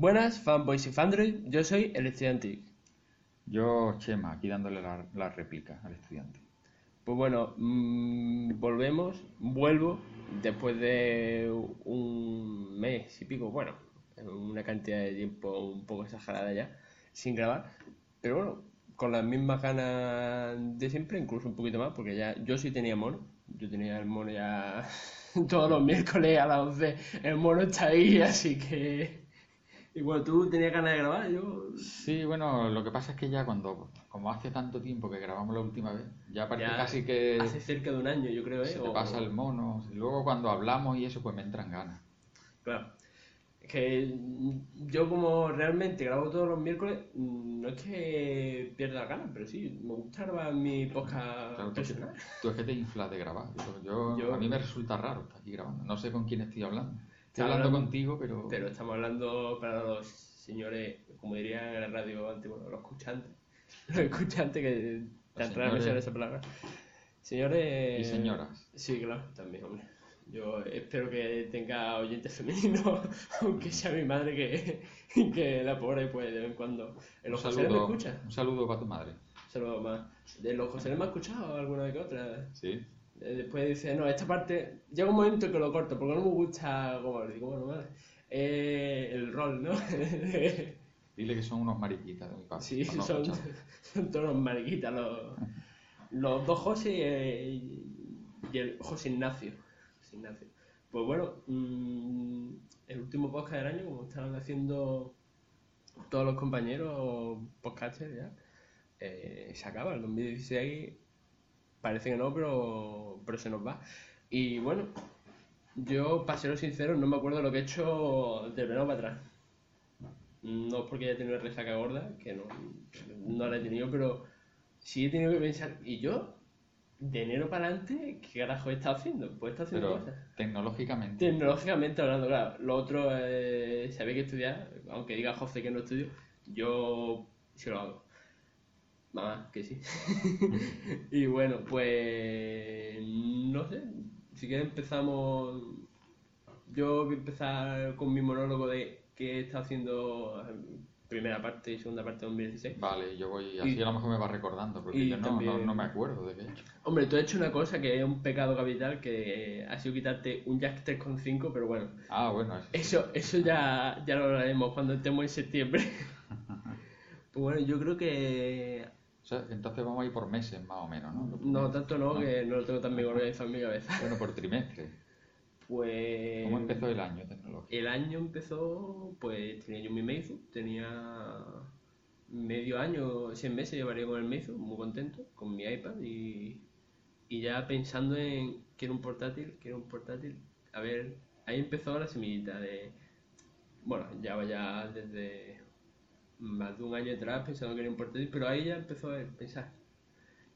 Buenas, fanboys y fandroid, yo soy el estudiante. Yo, Chema, aquí dándole la, la réplica al estudiante. Pues bueno, mm, volvemos, vuelvo después de un mes y pico, bueno, una cantidad de tiempo un poco exagerada ya, sin grabar, pero bueno, con las mismas ganas de siempre, incluso un poquito más, porque ya yo sí tenía mono, yo tenía el mono ya todos los miércoles a las 11, el mono está ahí, así que... Y bueno, tú tenías ganas de grabar, yo... Sí, bueno, lo que pasa es que ya cuando, como hace tanto tiempo que grabamos la última vez, ya parece Ya casi que Hace cerca de un año, yo creo, ¿eh? se te O- pasa el mono. Y luego cuando hablamos y eso, pues me entran ganas. Claro. Es que yo como realmente grabo todos los miércoles, no es que pierda ganas, pero sí, me gusta grabar mi podcast Claro, tú, es que te inflas de grabar. Yo, yo- Yo- a mí me resulta raro estar aquí grabando. No sé con quién estoy hablando. Estoy hablando hablando- contigo, pero... Pero estamos hablando para los señores, como dirían en la radio antes, bueno, los escuchantes. Los escuchantes que tan Los raro me señores. suena esa palabra. Señores... Y señoras. Sí, claro, también, hombre. Yo espero que tenga oyentes femeninos, aunque sea mi madre que, que la pobre pues de vez en cuando. ¿En Un los José me saludo, escucha? un saludo para tu madre. Saludos más. ¿De los José me ha escuchado alguna vez que otra? Sí. Eh, Después dice, no, esta parte, llega un momento que lo corto, porque no me gusta, como digo, bueno, vale, eh, el rol, ¿no? Dile que son unos mariquitas de mi parte. sí, no son, son todos unos mariquitas, los, los dos José y el José Ignacio. José Ignacio. Pues bueno, mm, el último podcast del año, como están haciendo todos los compañeros podcasters ya, eh, se acaba, el 2016 parece que no, pero, pero se nos va. Y bueno, yo, para ser sincero, no me acuerdo lo que he hecho del verano para atrás. No es porque haya tenido resaca gorda, que no, no la he tenido, pero sí he tenido que pensar, ¿y yo? De enero para adelante, ¿qué carajo he estado haciendo? Pues estado haciendo Pero cosas. tecnológicamente... Tecnológicamente hablando, claro. Lo otro, eh, si había que estudiar, aunque diga José que no estudio, yo sí lo hago. Mamá, que sí. y bueno, pues no sé. Si quieres empezamos. Yo voy a empezar con mi monólogo de qué he estado haciendo en primera parte y segunda parte de 2016. Vale, yo voy... Así Y- a lo mejor me va recordando, porque yo no, también- no, no me acuerdo de qué he hecho. Hombre, tú has hecho una cosa que es un pecado capital, que ha sido quitarte un Jack 3.5, pero bueno. Ah, bueno, eso sí. Eso, ya, ya lo hablaremos cuando estemos en septiembre. Pues bueno, yo creo que sea, entonces vamos a ir por meses más o menos, ¿no? no tanto no, que no lo tengo tan bien organizado en mi cabeza. Bueno, por trimestre. Pues ¿Cómo empezó el año tecnológico? el año empezó, pues tenía yo mi Meizu, tenía medio año, 100 meses llevaría con el Meizu, muy contento, con mi iPad y, y ya pensando en quiero un portátil, quiero un portátil. A ver, ahí empezó la semillita de, bueno, ya vaya desde más de un año atrás pensando que un portátil, pero ahí ya empezó a pensar.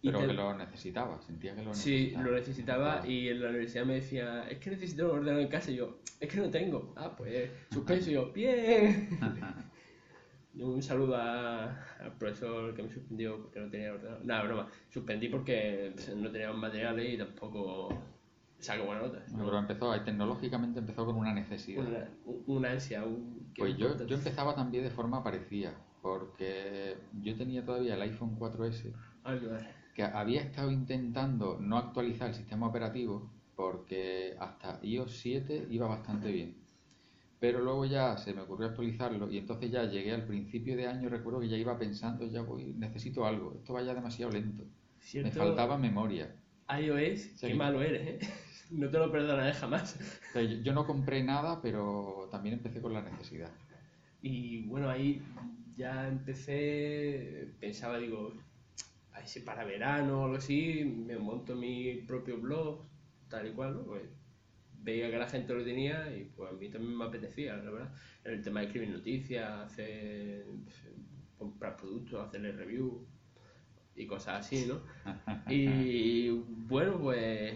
Y Pero te- que lo necesitaba, sentía que lo Sí, necesitaba. lo necesitaba Claro. y en la universidad me decía, es que necesito un ordenador en casa y yo, es que no tengo. Ah, pues suspenso y yo, bien. Un saludo a- al profesor que me suspendió porque no tenía ordenador. Nada, broma. Suspendí porque no teníamos materiales y tampoco saco buena nota. Pero empezó, ahí, tecnológicamente empezó con una necesidad. Una, una ansia. Un, Pues yo, yo empezaba también de forma parecida, porque yo tenía todavía el iPhone 4S, Ay, que había estado intentando no actualizar el sistema operativo, porque hasta iOS 7 iba bastante bien. Pero luego ya se me ocurrió actualizarlo y entonces ya llegué al principio de año, recuerdo que ya iba pensando, ya voy, necesito algo, esto vaya demasiado lento. Cierto, Me faltaba memoria. iOS, Sí. qué malo eres, ¿eh? No te lo perdonaré jamás. O sea, yo, yo no compré nada, pero también empecé con la necesidad. Y bueno, ahí ya empecé, pensaba, digo, a ver si para verano o algo así, me monto mi propio blog, tal y cual, ¿no? Pues veía que la gente lo tenía y pues a mí también me apetecía, la verdad. En el tema de escribir noticias, hacer, comprar productos, hacerle review y cosas así, ¿no? Y bueno, pues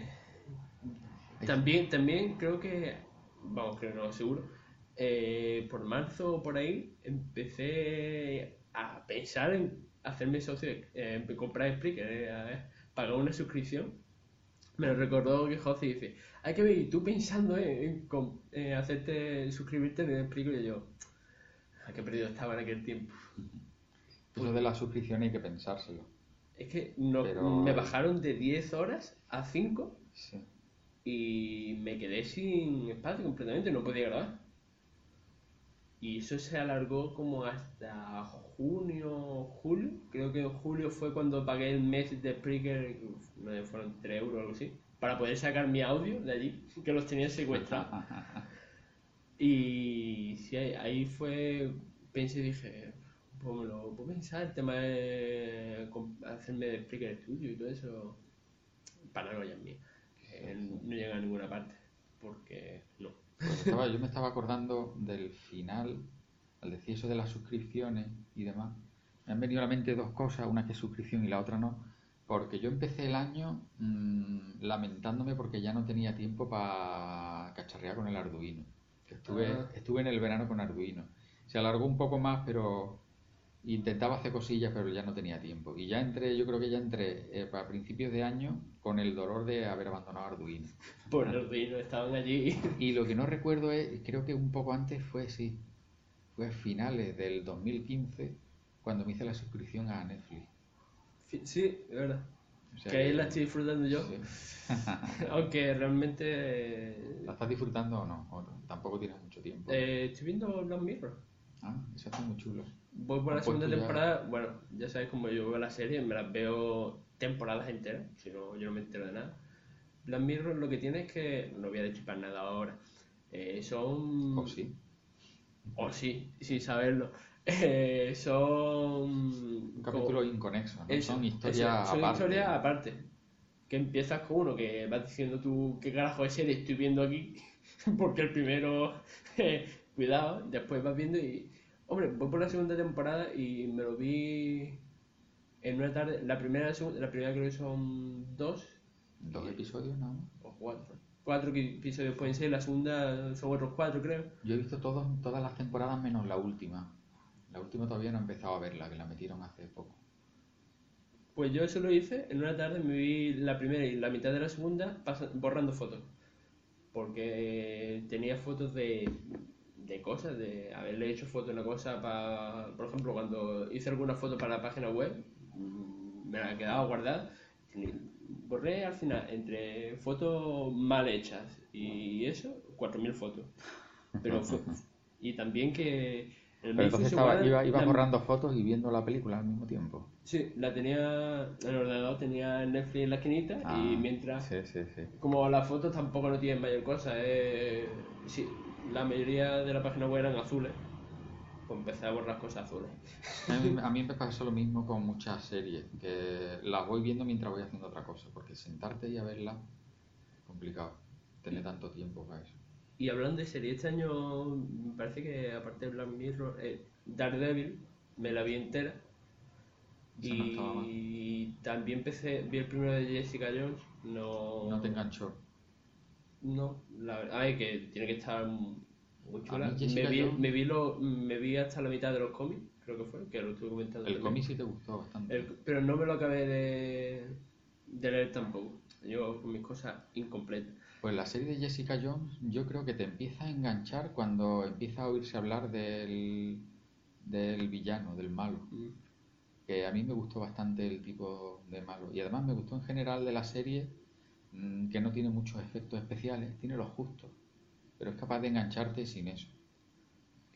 también, también creo que, vamos, creo no, seguro, eh, por marzo o por ahí empecé a pensar en hacerme socio, eh, en comprar Spreaker, eh, pagar una suscripción. Me lo recordó que José dice, hay que ver, ¿y tú pensando en, en en hacerte suscribirte en Spreaker y yo, ¿A qué perdido estaba en aquel tiempo? Eso de la suscripción hay que pensárselo. Es que no, Pero- me bajaron de 10 horas a 5 Sí. Y me quedé sin espacio completamente, no podía grabar. Y eso se alargó como hasta junio, julio. Creo que en julio fue cuando pagué el mes de Spreaker, uf, me fueron 3 euros o algo así, para poder sacar mi audio de allí, que los tenía secuestrados. Y sí, ahí, fue, pensé y dije, pues me lo puedo pensar, el tema de hacerme de Spreaker Studio y todo eso, para no ya no llega a ninguna parte, porque no. Pues estaba- yo me estaba acordando del final, al decir eso de las suscripciones y demás. Me han venido a la mente dos cosas, una que es suscripción y la otra no, porque yo empecé el año mm, lamentándome porque ya no tenía tiempo para cacharrear con el Arduino. Que estuve, Ah. estuve en el verano con Arduino. Se alargó un poco más, pero intentaba hacer cosillas, pero ya no tenía tiempo. Y ya entré, yo creo que ya entré eh, para principios de año con el dolor de haber abandonado Arduino. Por Arduino estaban allí. Y lo que no recuerdo es, creo que un poco antes fue, sí, fue a finales del 2015 cuando me hice la suscripción a Netflix. Sí, es verdad. O sea que ahí la estoy disfrutando yo. sí. Aunque realmente eh, ¿La estás disfrutando o no? ¿O? Tampoco tienes mucho tiempo. eh, estoy viendo Black Mirror. Ah, eso está muy chulo. Voy por la pues segunda ya- temporada. Bueno, ya sabes como yo veo las series, me las veo temporadas enteras, si no, yo no me entero de nada. Black Mirror lo que tiene es que, no voy a destripar nada ahora, eh, son... ¿O sí? O sí, sin saberlo. Eh, son... Un capítulo inconexo, ¿no? Eso, son eso, historias son aparte. historias aparte. Que empiezas con uno que vas diciendo tú qué carajo de serie estoy viendo aquí, porque el primero, eh, cuidado, después vas viendo y, hombre, voy por la segunda temporada y me lo vi en una tarde, la primera, la segunda- la primera creo que son dos Dos episodios nada más. o cuatro, cuatro episodios pueden ser, la segunda son otros cuatro creo. Yo he visto todos, todas las temporadas menos la última. La última todavía no he empezado a verla, que la metieron hace poco. Pues yo eso lo hice, en una tarde me vi la primera y la mitad de la segunda borrando fotos. Porque tenía fotos de, de cosas, de haberle hecho fotos a una cosa para... Por ejemplo, cuando hice alguna foto para la página web, me la he quedado guardada. Borré al final, entre fotos mal hechas y eso, 4.000 fotos. Pero fue- y también que... El Pero entonces estaba, iba, ibas la- borrando fotos y viendo la película al mismo tiempo. Sí, la tenía en el ordenador, tenía Netflix en la esquinita Ah, y mientras, Sí, sí, sí. como las fotos tampoco no tienen mayor cosa, eh, sí, la mayoría de la página web eran azules, pues empecé a borrar cosas azules. A mí, a mí me pasa lo mismo con muchas series, que las voy viendo mientras voy haciendo otra cosa, porque sentarte y a verla es complicado, tener tanto tiempo para eso. Y hablando de serie, este año me parece que aparte de Black Mirror, eh, Daredevil me la vi entera. No. Y también empecé, vi el primero de Jessica Jones, no... No te enganchó. No, la verdad es que tiene que estar muy chula. Me vi, Jones- me, vi lo- me vi hasta la mitad de los cómics, creo que fue, que lo estuve comentando. El cómic sí te gustó bastante. El- pero no me lo acabé de, de leer tampoco. Yo con mis cosas incompletas. Pues la serie de Jessica Jones yo creo que te empieza a enganchar cuando empieza a oírse hablar del, del villano, del malo. Mm. que a mí me gustó bastante el tipo de malo. Y además me gustó en general de la serie que no tiene muchos efectos especiales, tiene los justos, pero es capaz de engancharte sin eso.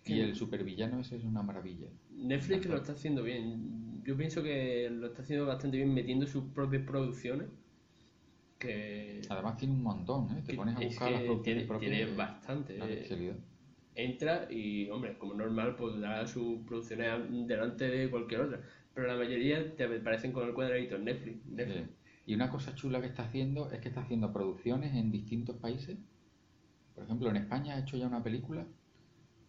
Y el supervillano ese es una maravilla. Netflix lo está haciendo bien. Yo pienso que lo está haciendo bastante bien metiendo sus propias producciones. Que, Además tiene un montón, ¿eh? Te pones a buscar las producciones tiene, propias. tiene bastante. eh. entra y, hombre, como normal, pues da sus producciones delante de cualquier otra. Pero la mayoría te aparecen con el cuadradito en Netflix. Netflix. Sí. Y una cosa chula que está haciendo es que está haciendo producciones en distintos países. Por ejemplo, en España ha hecho ya una película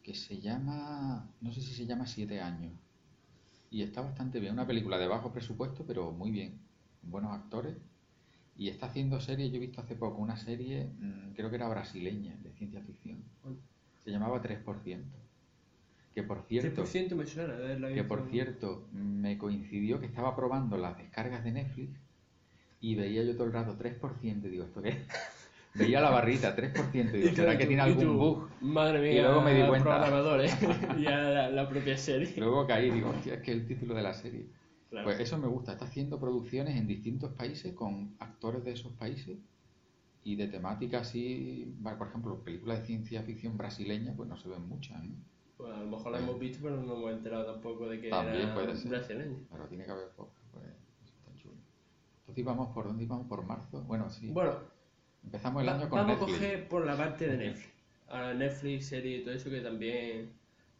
que se llama, no sé si se llama Siete años. Y está bastante bien. Una película de bajo presupuesto, pero muy bien. Buenos actores. Y está haciendo series, yo he visto hace poco una serie, mm, creo que era brasileña, de ciencia ficción. Se llamaba 3%. Que por cierto... 3% me suena de haberla Que visto. por cierto, me coincidió que estaba probando las descargas de Netflix y veía yo todo el rato 3%. y Digo, ¿esto qué es? Veía la barrita, 3%, y dije, ¿será que tú- tiene y algún tú, bug? Madre mía, Y luego me di cuenta. programadores. ya la, la propia serie. Luego caí y digo, hostia, es que el título de la serie. Claro. Pues eso me gusta, está haciendo producciones en distintos países con actores de esos países y de temática así, por ejemplo, películas de ciencia ficción brasileña, pues no se ven muchas, ¿no? Pues a lo mejor la hemos visto, pero no hemos enterado tampoco de que También era puede ser. brasileña. Pero tiene que haber pocas, pues eso está chulo. Entonces íbamos por dónde íbamos por marzo, bueno, sí. Bueno, Empezamos el va- año con vamos Netflix. a coger por la parte de Netflix. Ahora Netflix, serie y todo eso que también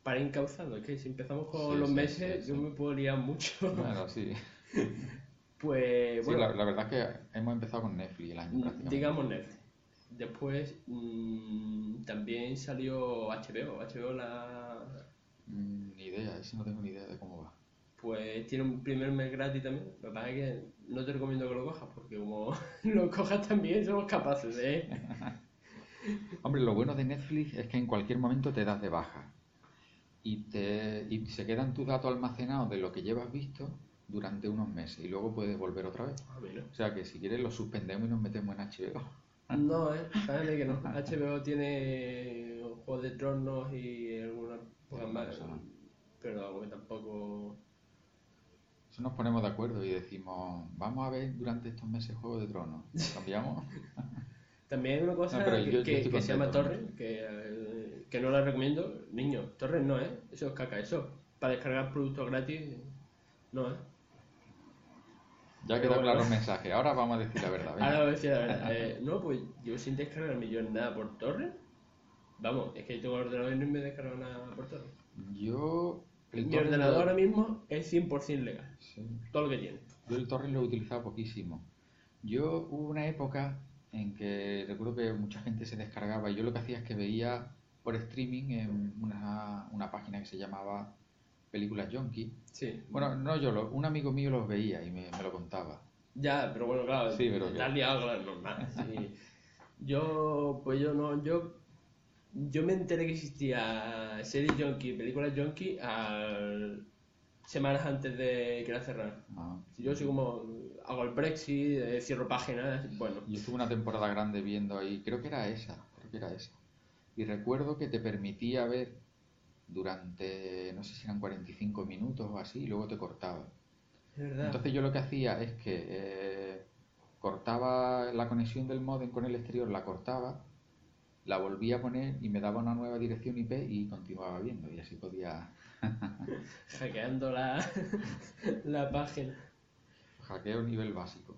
para encauzando. Es que si empezamos con Sí, los sí, meses, sí, yo me liar mucho. Bueno, sí. Pues bueno, la, la verdad es que hemos empezado con Netflix el año prácticamente. digamos Netflix. Después mm, también salió HBO. HBO la, Mm, ni idea, ese no tengo ni idea de cómo va. Pues tiene un primer mes gratis también. Lo que pasa es que no te recomiendo que lo cojas porque como lo cojas también somos capaces de... Hombre, lo bueno de Netflix es que en cualquier momento te das de baja y, te, y se quedan tus datos almacenados de lo que llevas visto durante unos meses y luego puedes volver otra vez. A mí no. O sea que si quieres lo suspendemos y nos metemos en HBO. No, eh, que no. HBO tiene Juegos de Tronos y algunas pocas más, pero que tampoco... Eso nos ponemos de acuerdo y decimos, vamos a ver durante estos meses Juego de Tronos. ¿Cambiamos? También hay una cosa No, que, yo- yo que- estoy que se llama Torrent, que, eh, que no la recomiendo. Niño, Torrent no, ¿eh? Eso es caca, eso. Para descargar productos gratis, no, ¿eh? Ya quedó bueno. claro el mensaje. Ahora vamos a decir la verdad. Ahora voy a decir la verdad. eh, no, pues yo sin descargarme yo nada por Torrent. Vamos, es que tengo el ordenador y no me he descargado nada por Torrent. Yo... el Mi ordenador ahora mismo es 100% legal. Sí. Todo lo que tiene. Yo el torrent lo he utilizado poquísimo. Yo hubo una época en que recuerdo que mucha gente se descargaba y yo lo que hacía es que veía por streaming en una, una página que se llamaba Películas Junkie. Sí. Bueno, no yo, lo- un amigo mío los veía y me, me lo contaba. Ya, pero bueno, claro, Sí, pero estás que- liado, claro, normal. sí. Yo, pues yo no, yo, yo me enteré que existía series junkie, películas junkie, al, semanas antes de que la cerraran. Ah. Yo soy como, hago el Brexit, eh, cierro páginas, bueno, Yo estuve una temporada grande viendo ahí, creo que era esa, creo que era esa. Y recuerdo que te permitía ver durante, no sé si eran 45 minutos o así, y luego te cortaba. verdad. Entonces yo lo que hacía es que eh, cortaba la conexión del modem con el exterior, la cortaba, la volvía a poner y me daba una nueva dirección IP y continuaba viendo y así podía Hackeando la, la página. hackeo nivel básico.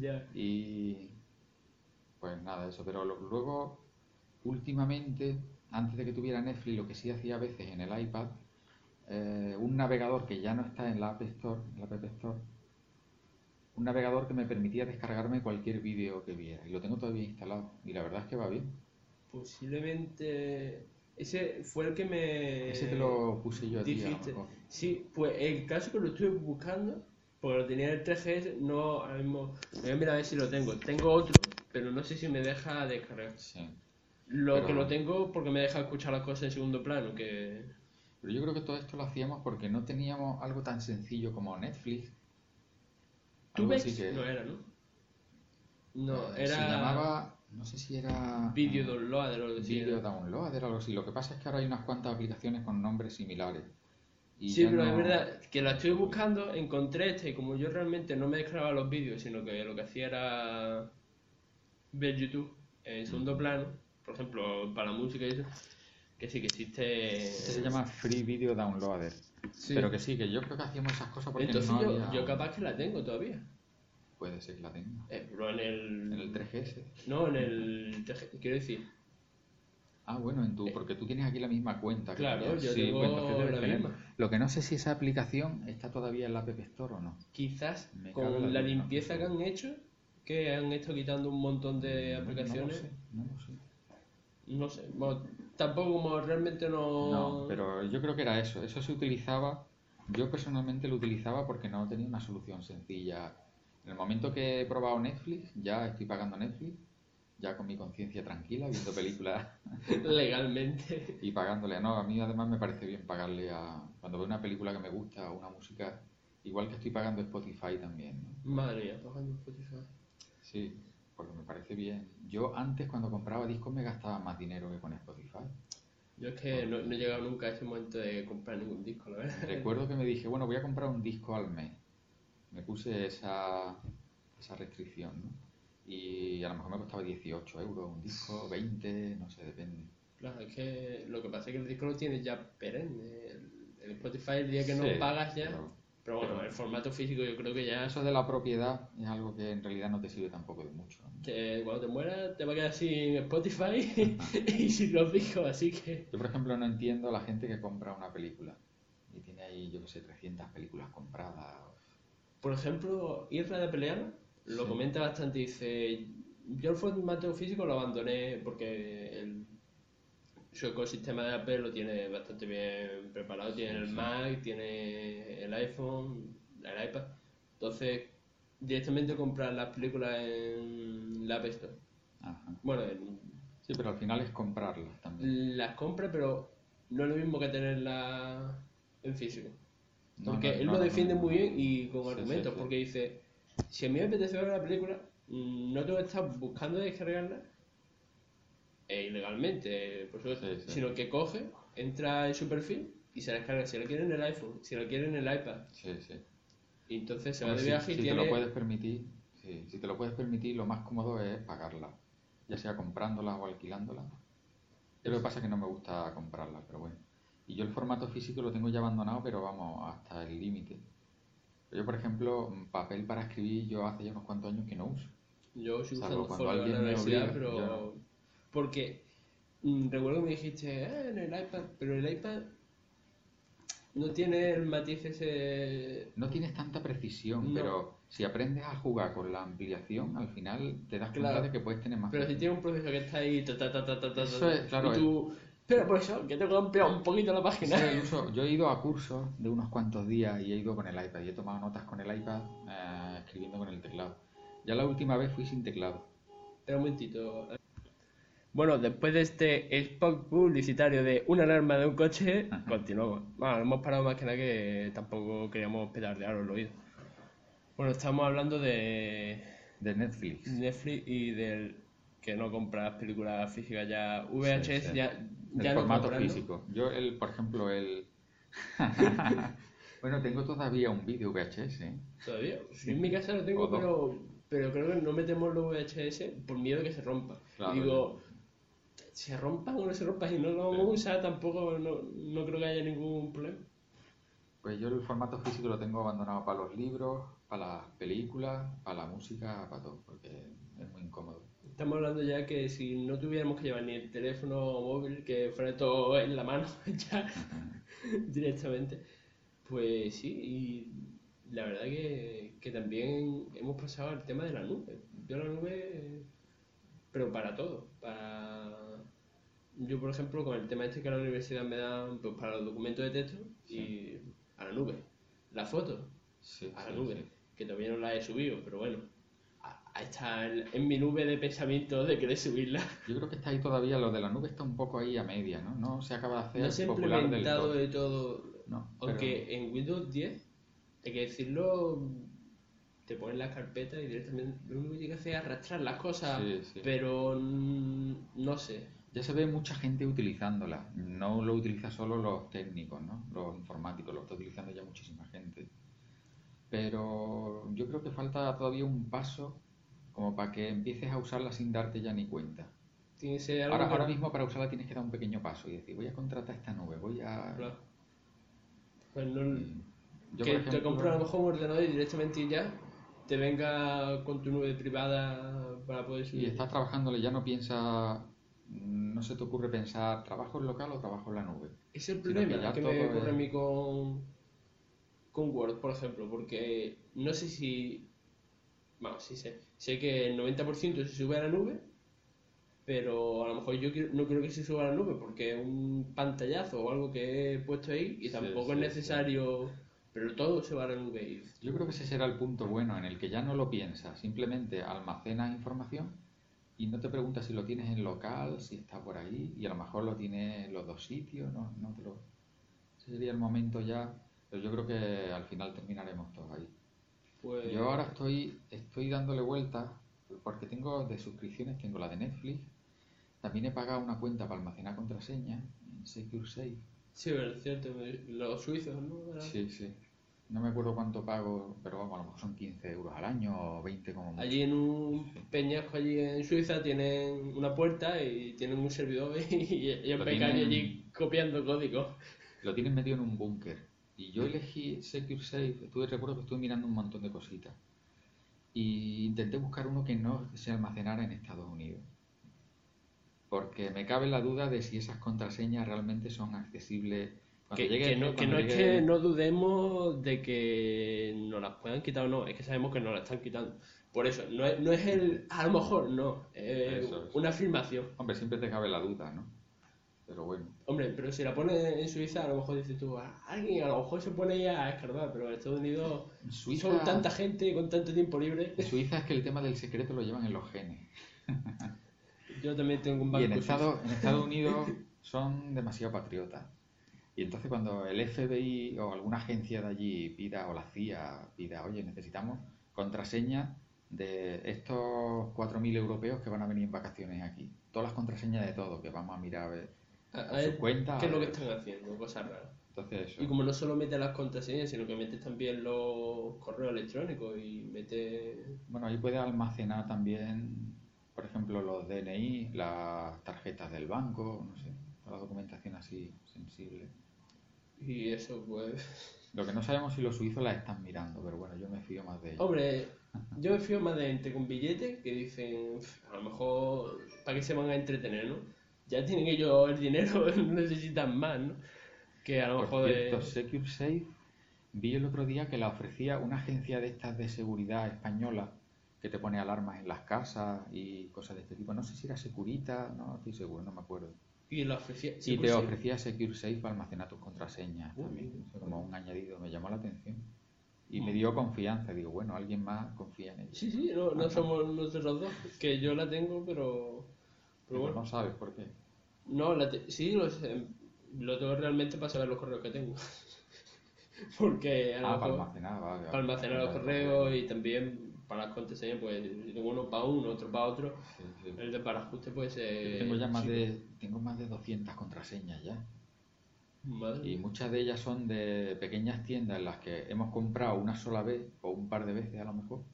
Ya. Y pues nada, eso, pero lo- luego últimamente, antes de que tuviera Netflix, lo que sí hacía a veces en el iPad, eh, un navegador que ya no está en la App Store, en la App Store, un navegador que me permitía descargarme cualquier vídeo que viera. Y lo tengo todavía instalado. Y la verdad es que va bien. Posiblemente. Ese fue el que me. Ese te lo puse yo a ti. Sí, pues el caso que lo estuve buscando, porque lo tenía en el 3GS, no, ahora mismo. Voy a mirar a ver si lo tengo. Tengo otro, pero no sé si me deja descargar. Sí. Lo Pero- que lo tengo porque me deja escuchar las cosas en segundo plano, que. Pero yo creo que todo esto lo hacíamos porque no teníamos algo tan sencillo como Netflix. Así Tubex que no era, ¿no? No, eh, era. Se llamaba, no sé si era... Video Downloader o algo así. Video Downloader o algo así. Lo que pasa es que ahora hay unas cuantas aplicaciones con nombres similares. Y Sí, pero no- es verdad que la estoy buscando, encontré este y como yo realmente no me descargaba los vídeos, sino que lo que hacía era ver YouTube en segundo plano, por ejemplo, para la música y eso, que sí que existe... Este se llama Free Video Downloader. Sí. Pero que sí, que yo creo que hacíamos esas cosas porque Entonces no yo, había... yo capaz que la tengo todavía. Puede ser que la tenga. Eh, pero en el... En el 3GS. No, en el... Quiero decir, Ah, bueno, en tu, porque tú tienes aquí la misma cuenta. que Claro, tenías. yo Sí, tengo la tener. misma. Lo que no sé si esa aplicación está todavía en la App Store o no. quizás Me con la limpieza que han hecho, que han estado quitando un montón de No- aplicaciones, No lo sé. no sé, bueno, tampoco como realmente no... No, pero yo creo que era eso. Eso se utilizaba, yo personalmente lo utilizaba porque no tenía una solución sencilla. En el momento que he probado Netflix, ya estoy pagando Netflix, ya con mi conciencia tranquila, viendo películas legalmente. y pagándole. No, a mí además me parece bien pagarle a... Cuando veo una película que me gusta o una música, igual que estoy pagando Spotify también. ¿no? Madre mía, pagando Spotify. Sí, porque me parece bien. Yo antes cuando compraba discos me gastaba más dinero que con Spotify. Yo es que no, no he llegado nunca a ese momento de comprar ningún disco, la verdad. Recuerdo que me dije, bueno, voy a comprar un disco al mes. Me puse esa, esa restricción, ¿no? Y a lo mejor me costaba 18 euros un disco, 20, no sé, depende. Claro, es que lo que pasa es que el disco lo tienes ya perenne. El, el Spotify, el día que no Sí, pagas ya. pero- Pero bueno, el formato físico yo creo que ya. Eso de la propiedad es algo que en realidad no te sirve tampoco de mucho. ¿no? Que cuando te mueras te va a quedar sin Spotify y sin los discos, así que. Yo, por ejemplo, no entiendo a la gente que compra una película y tiene ahí, yo qué sé, 300 películas compradas. Por ejemplo, Isra de Peleano lo Sí. comenta bastante. Dice: Yo el formato físico lo abandoné porque el- su ecosistema de Apple lo tiene bastante bien preparado. Tiene el sí. Mac, tiene el iPhone, el iPad. Entonces, directamente comprar las películas en la App Store. Ajá. Bueno, en- Sí, pero al final es comprarlas también. las compra, pero no es lo mismo que tenerlas en físico. No, Porque no, él lo defiende muy bien y con Sí, argumentos, sí, porque dice, si a mí me apetece ver la película, mm, no tengo que estar buscando descargarla e ilegalmente, por supuesto, sino que coge, entra en su perfil y se la descarga, si la quiere en el iPhone, si la quiere en el iPad, Sí, sí. y entonces se va de si- viaje si, y te tiene... lo puedes permitir, sí, si te lo puedes permitir, lo más cómodo es pagarla, ya sea comprándola o alquilándola. Yo lo que pasa es que no me gusta comprarla, pero bueno. Y yo el formato físico lo tengo ya abandonado, pero vamos, hasta el límite. Yo, por ejemplo, papel para escribir, yo hace ya unos cuantos años que no uso. Yo sigo usando folio en la universidad, obliga, pero... yo. Porque mm, recuerdo que me dijiste, "Ah, en el iPad, pero el iPad no tiene el matiz ese... No tienes tanta precisión, No. pero si aprendes a jugar con la ampliación, al final te das cuenta de que puedes tener más Pero si precisión. tiene un proceso que está ahí, ta, ta, ta, ta, ta, ta, Eso ta, es, claro, y tú, pero por eso, que tengo que ampliar un poquito la página. Sí, el uso- yo he ido a cursos de unos cuantos días y he ido con el iPad y he tomado notas con el iPad eh, escribiendo con el teclado. Ya la última vez fui sin teclado. Espera un momentito. Bueno, después de este spot publicitario de una alarma de un coche, Ajá. continuamos. Bueno, hemos parado más que nada que tampoco queríamos petardear el oído. Bueno, estamos hablando de De Netflix. Netflix y del que no compras películas físicas ya. VHS Sí, sí. ya, El ya formato físico. Yo, el, por ejemplo, el... bueno, tengo todavía un vídeo VHS. ¿Todavía? Yo en mi casa lo tengo, pero, pero creo que no metemos los VHS por miedo de que se rompa. Claro. Digo, se rompan o no se rompan y no lo vamos a usar tampoco, no, no creo que haya ningún problema. Pues yo el formato físico lo tengo abandonado para los libros, para las películas, para la música, para todo, porque es muy incómodo. Estamos hablando ya que si no tuviéramos que llevar ni el teléfono móvil, que fuera todo en la mano ya directamente, pues sí, y la verdad que, que también hemos pasado al tema de la nube. Yo la nube, pero para todo, para... Yo, por ejemplo, con el tema este que a la universidad me dan, pues para los documentos de texto y a la nube. La foto, Sí, a la sí, nube, que todavía no la he subido, pero bueno, está en, mi nube de pensamiento de querer subirla. Yo creo que está ahí todavía, lo de la nube está un poco ahí a media, ¿no? No se acaba de hacer No se ha popular del todo. de todo, No, aunque en Windows 10, hay que decirlo, te ponen las carpetas y directamente lo único que tienes que hacer es arrastrar las cosas, Sí, sí. pero no sé. Ya se ve mucha gente utilizándola. No lo utiliza solo los técnicos, ¿no? Los informáticos, lo está utilizando ya muchísima gente. Pero yo creo que falta todavía un paso como para que empieces a usarla sin darte ya ni cuenta. Tiene que ser algo Ahora, que- ahora mismo para usarla tienes que dar un pequeño paso y decir, voy a contratar esta nube, voy a... Claro. Pues no- Yo, que por te ejemplo, compras a lo mejor un ordenador y directamente ya te venga con tu nube privada para poder Y subir. estás trabajándole, ya no piensas, no se te ocurre pensar, ¿trabajo en local o trabajo en la nube? Es el que problema que, todo me ocurre a es- mí con, con Word, por ejemplo, porque no sé si... Vamos, sí sé. Sé que el 90% se sube a la nube, pero a lo mejor yo no creo que se suba a la nube porque es un pantallazo o algo que he puesto ahí y tampoco sí, es sí. necesario... Pero todo se va a la nube. y- Yo creo que ese será el punto bueno en el que ya no lo piensas, simplemente almacenas información y no te preguntas si lo tienes en local, si está por ahí y a lo mejor lo tienes en los dos sitios, no, no te lo... Ese sería el momento ya, pero yo creo que al final terminaremos todos ahí. Pues, Yo ahora estoy, estoy dándole vueltas porque tengo de suscripciones, tengo la de Netflix, también he pagado una cuenta para almacenar contraseña en SecureSafe. Sí, pero es cierto, los suizos, ¿no? Sí, sí. No me acuerdo cuánto pago, pero vamos, a lo mejor son 15 euros al año o 20 como mucho. Allí en un peñasco allí en Suiza tienen una puerta y tienen un servidor y, y tienen- allí copiando código. Lo tienen metido en un búnker. Y yo elegí SecureSafe, estuve, recuerdo que estuve mirando un montón de cositas. Y intenté buscar uno que no se almacenara en Estados Unidos. Porque me cabe la duda de si esas contraseñas realmente son accesibles. Cuando Que, llegue- que no, que no es que no dudemos de que nos las puedan quitar o no, es que sabemos que nos las están quitando. Por eso, no es, no es el a lo mejor, no, Eso es. una afirmación. Hombre, siempre te cabe la duda, ¿no? Pero bueno. Hombre, pero si la pones en Suiza, a lo mejor dices tú, "Ah, alguien a lo mejor se pone ya a escarbar, pero en Estados Unidos En Suiza, son tanta gente con tanto tiempo libre. en Suiza es que el tema del secreto lo llevan en los genes. Yo también tengo un Y banco en suizo. Estados, en Estados Unidos son demasiado patriotas. Y entonces cuando el FBI o alguna agencia de allí pida, o la CIA pida, oye, necesitamos contraseñas de estos 4.000 europeos que van a venir en vacaciones aquí. Todas las contraseñas de todo, que vamos a mirar a ver. A- a ¿Qué es lo que están haciendo? Cosas raras. Entonces eso. Y como no solo metes las contraseñas, sino que metes también los correos electrónicos y metes... Bueno, ahí puede almacenar también, por ejemplo, los DNI, las tarjetas del banco, no sé, toda la documentación así sensible. Y eso, pues... Lo que no sabemos si los suizos las están mirando, pero bueno, yo me fío más de ellos. Hombre, yo me fío más de gente con billetes que dicen, "Pf, a lo mejor, ¿para qué se van a entretener, no? Ya tienen ellos el dinero, necesitan más, ¿no? Que a lo Por mejor de... cierto, SecureSafe, vi el otro día que la ofrecía una agencia de estas de seguridad española que te pone alarmas en las casas y cosas de este tipo. No sé si era Securita, no estoy seguro, no me acuerdo. Y la ofrecía... y te ofrecía SecureSafe para almacenar tus contraseñas también. Como un añadido, me llamó la atención. Y me dio confianza, digo, bueno, alguien más confía en ellos. Sí, sí, no, somos nosotros dos, que yo la tengo, pero... Pero Pero bueno, no sabes por qué. No, la te- sí, lo, sé, lo tengo realmente para saber los correos que tengo. Porque a lo Ah, para almacenar, vale, vale. para almacenar los Vale, correos vale. y también para las contraseñas, pues tengo uno para uno, otro para otro. Sí, sí. El de para ajuste. Yo tengo ya más de, tengo más de 200 contraseñas ya. Madre Y muchas de ellas son de pequeñas tiendas en las que hemos comprado una sola vez o un par de veces a lo mejor.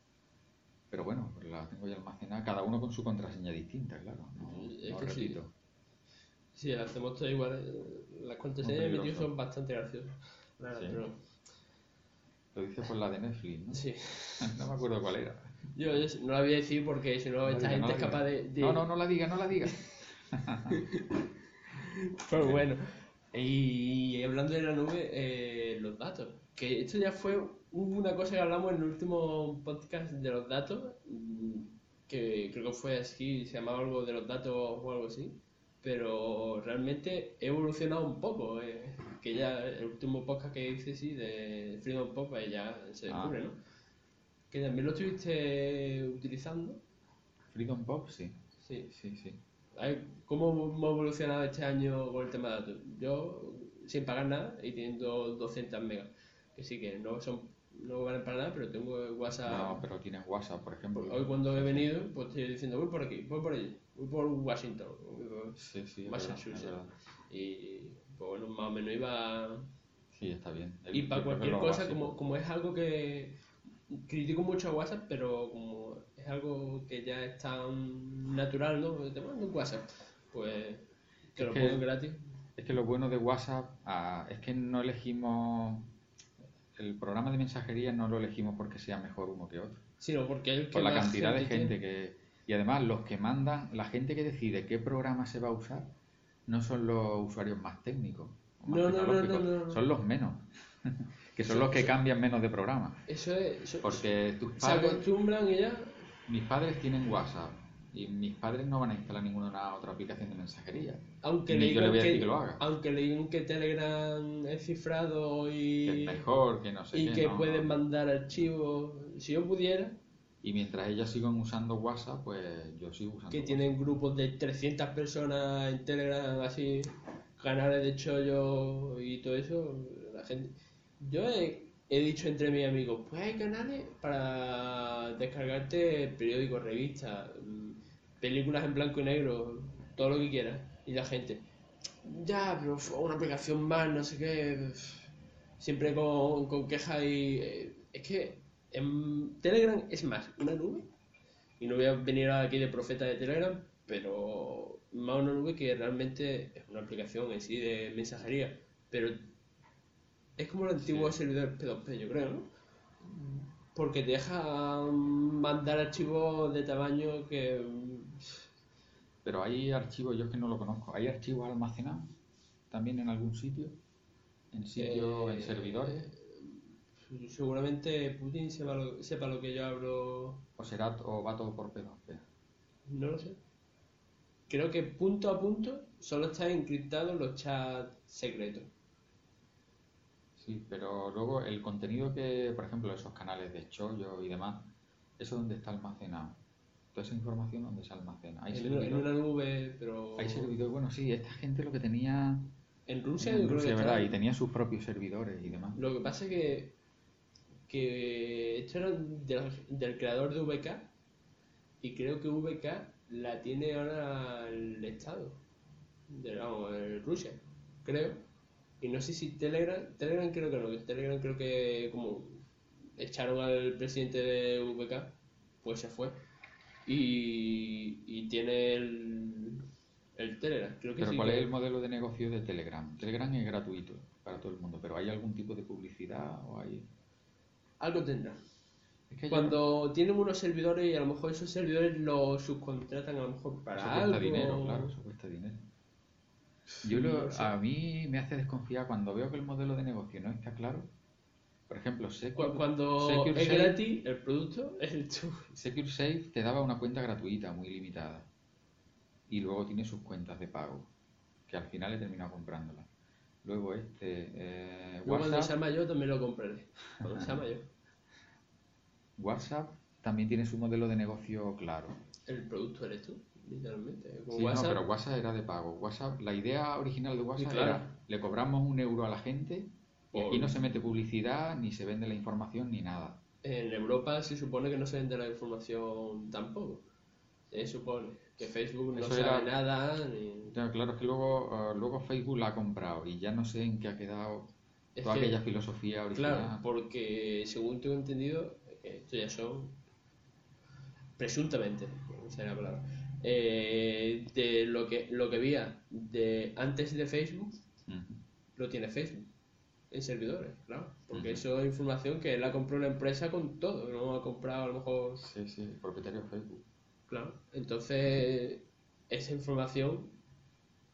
Pero bueno, pues las tengo ya almacenadas, cada uno con su contraseña distinta, claro. No, Es no que repito. Sí, hacemos todo igual. eh, Las contraseñas de peligroso. son bastante graciosas. la verdad, Sí. pero Lo dices por la de Netflix, ¿no? sí. No me acuerdo cuál era. Yo, yo no la voy a decir porque si no, esta diga, no gente es capaz de, de- No, no, no la diga, no la diga. Pero bueno. Y hablando de la nube, eh, los datos. Que esto ya fue una cosa que hablamos en el último podcast de los datos. mm, Que creo que fue así, se llamaba algo de los datos o algo así. Pero realmente he evolucionado un poco. eh, que ya el último podcast que hice, sí, de Freedom Pop, pues ya se Ah. descubre, ¿no? Que también lo estuviste utilizando. Freedom Pop, sí. Sí. Sí, sí. ¿Cómo hemos evolucionado este año con el tema de datos? Yo, sin pagar nada y teniendo 200 megas, que sí que no son no valen para nada, pero tengo WhatsApp. No, pero tienes WhatsApp, por ejemplo. Hoy cuando he venido, pues estoy diciendo, voy por aquí, voy por allí, voy por Washington, voy por Sí, Massachusetts. verdad. Y pues bueno, más o menos iba... Sí, está bien. El- Y para cualquier cosa, básico. como, como es algo que critico mucho a WhatsApp, pero como es algo que ya es tan natural, ¿no? Te mando un WhatsApp, pues te lo pongo gratis. Es que lo bueno de WhatsApp ah, es que no elegimos. El programa de mensajería no lo elegimos porque sea mejor uno que otro. Sino porque el que Por la cantidad de tiene. gente que. Y además, los que mandan, la gente que decide qué programa se va a usar, no son los usuarios más técnicos. o más No, no, no. Son los menos. que son los que cambian menos de programa. Eso es. Eso, Porque tus se padres. acostumbran y ya. Mis padres tienen WhatsApp. Y mis padres no van a instalar ninguna otra aplicación de mensajería. Aunque le digan que, que lo haga. aunque le digan que Telegram es cifrado Que y, es mejor, que no sé y qué, que pueden mandar archivos. Si yo pudiera, Y mientras ellas sigan usando WhatsApp, pues yo sigo usando que WhatsApp. tienen grupos de 300 personas en Telegram, así, canales de chollo y todo eso, la gente... Yo he, he dicho entre mis amigos, pues hay canales para descargarte periódicos, revistas, mm, películas en blanco y negro, todo lo que quieras. Y la gente, ya, pero fue una aplicación más, no sé qué, siempre con, con quejas y... eh, es que en Telegram es más una nube, y no voy a venir aquí de profeta de Telegram, pero más una nube que realmente es una aplicación en sí de mensajería, pero es como el antiguo Sí. servidor P2P, yo creo, ¿no? Porque te deja mandar archivos de tamaño que... Pero hay archivos, yo es que no lo conozco, ¿hay archivos almacenados también en algún sitio? ¿En sitio, en eh, servidores? Seguramente Putin sepa lo, sepa lo que yo hablo, ¿O será o va todo por P2P? no lo sé. Creo que punto a punto solo están encriptados los chats secretos. Sí, pero luego el contenido que, por ejemplo, esos canales de chollo y demás, ¿eso dónde está almacenado? Toda esa información dónde se almacena. ¿Hay En una, en una nube, pero... Hay servidores, bueno, sí, esta gente lo que tenía En Rusia en yo creo Rusia, que ¿verdad? Y tenía sus propios servidores y demás. Lo que pasa es que, que esto era del, del creador de VK y creo que VK la tiene ahora el Estado, de, vamos, el Rusia, creo. Y no sé si Telegram, Telegram creo que no, Telegram creo que como echaron al presidente de VK, pues se fue. Y, y tiene el, el Telegram, creo que Pero sí. ¿cuál que- es el modelo de negocio de Telegram? Telegram es gratuito para todo el mundo, pero ¿hay algún tipo de publicidad o hay...? Algo tendrá. Es que yo- Cuando tienen unos servidores y a lo mejor esos servidores los subcontratan a lo mejor para Eso algo. cuesta dinero, claro, eso cuesta dinero. Yo lo- No sé. a mí me hace desconfiar cuando veo que el modelo de negocio no está claro. Por ejemplo, Cu- Secure, Cuando Secure es gratis, el producto es el tu. Secure Safe te daba una cuenta gratuita, muy limitada. Y luego tiene sus cuentas de pago, que al final he terminado comprándolas. Luego este, eh, Luego cuando sea WhatsApp, mayor también lo compraré. Cuando sea mayor. WhatsApp también tiene su modelo de negocio claro. El producto eres tú, literalmente. Con Sí, no, WhatsApp, pero WhatsApp era de pago. WhatsApp, la idea original de WhatsApp claro. era le cobramos un euro a la gente y aquí no se mete publicidad, ni se vende la información, ni nada. en Europa se supone que no se vende la información tampoco. Se supone que Facebook no Eso sabe era- nada ni... Ya, Claro, es que luego, eh, luego Facebook la ha comprado y ya no sé en qué ha quedado Es toda que- aquella filosofía original. Claro, porque según tengo entendido, esto ya son presuntamente, sé la palabra, eh, de lo que lo que había de antes de Facebook lo tiene Facebook en servidores, claro, porque eso es información que él ha comprado una empresa con todo, no ha comprado a lo mejor, Sí, sí, el propietario de Facebook. Claro, entonces esa información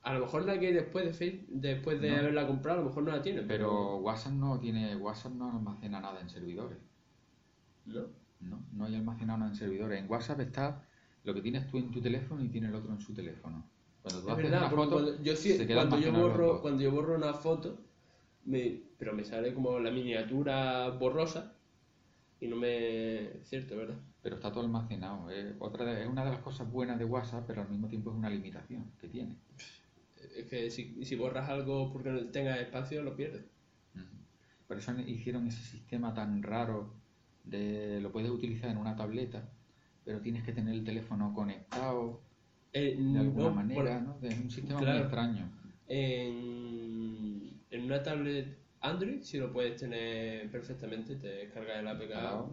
a lo mejor la que después de Facebook, después de No. haberla comprado, a lo mejor no la tiene, Pero WhatsApp no tiene, WhatsApp no almacena nada en servidores. ¿no? No, no hay almacenado nada en servidores. En WhatsApp está lo que tienes tú en tu teléfono y tiene el otro en su teléfono. Cuando tú Es haces verdad, una foto, cuando yo, sí- se cuando yo borro cuando yo borro una foto, me, pero me sale como la miniatura borrosa y no me cierto, ¿verdad? Pero está todo almacenado. Es, otra de- es una de las cosas buenas de WhatsApp, pero al mismo tiempo es una limitación que tiene. Es que si, si borras algo porque no tenga espacio, lo pierdes. Ujú. Por eso hicieron ese sistema tan raro de lo puedes utilizar en una tableta, pero tienes que tener el teléfono conectado Eh, de alguna no, manera, ¿no? Es un sistema muy extraño. en, en una tablet Android sí lo puedes tener perfectamente, te descargas el APK Claro.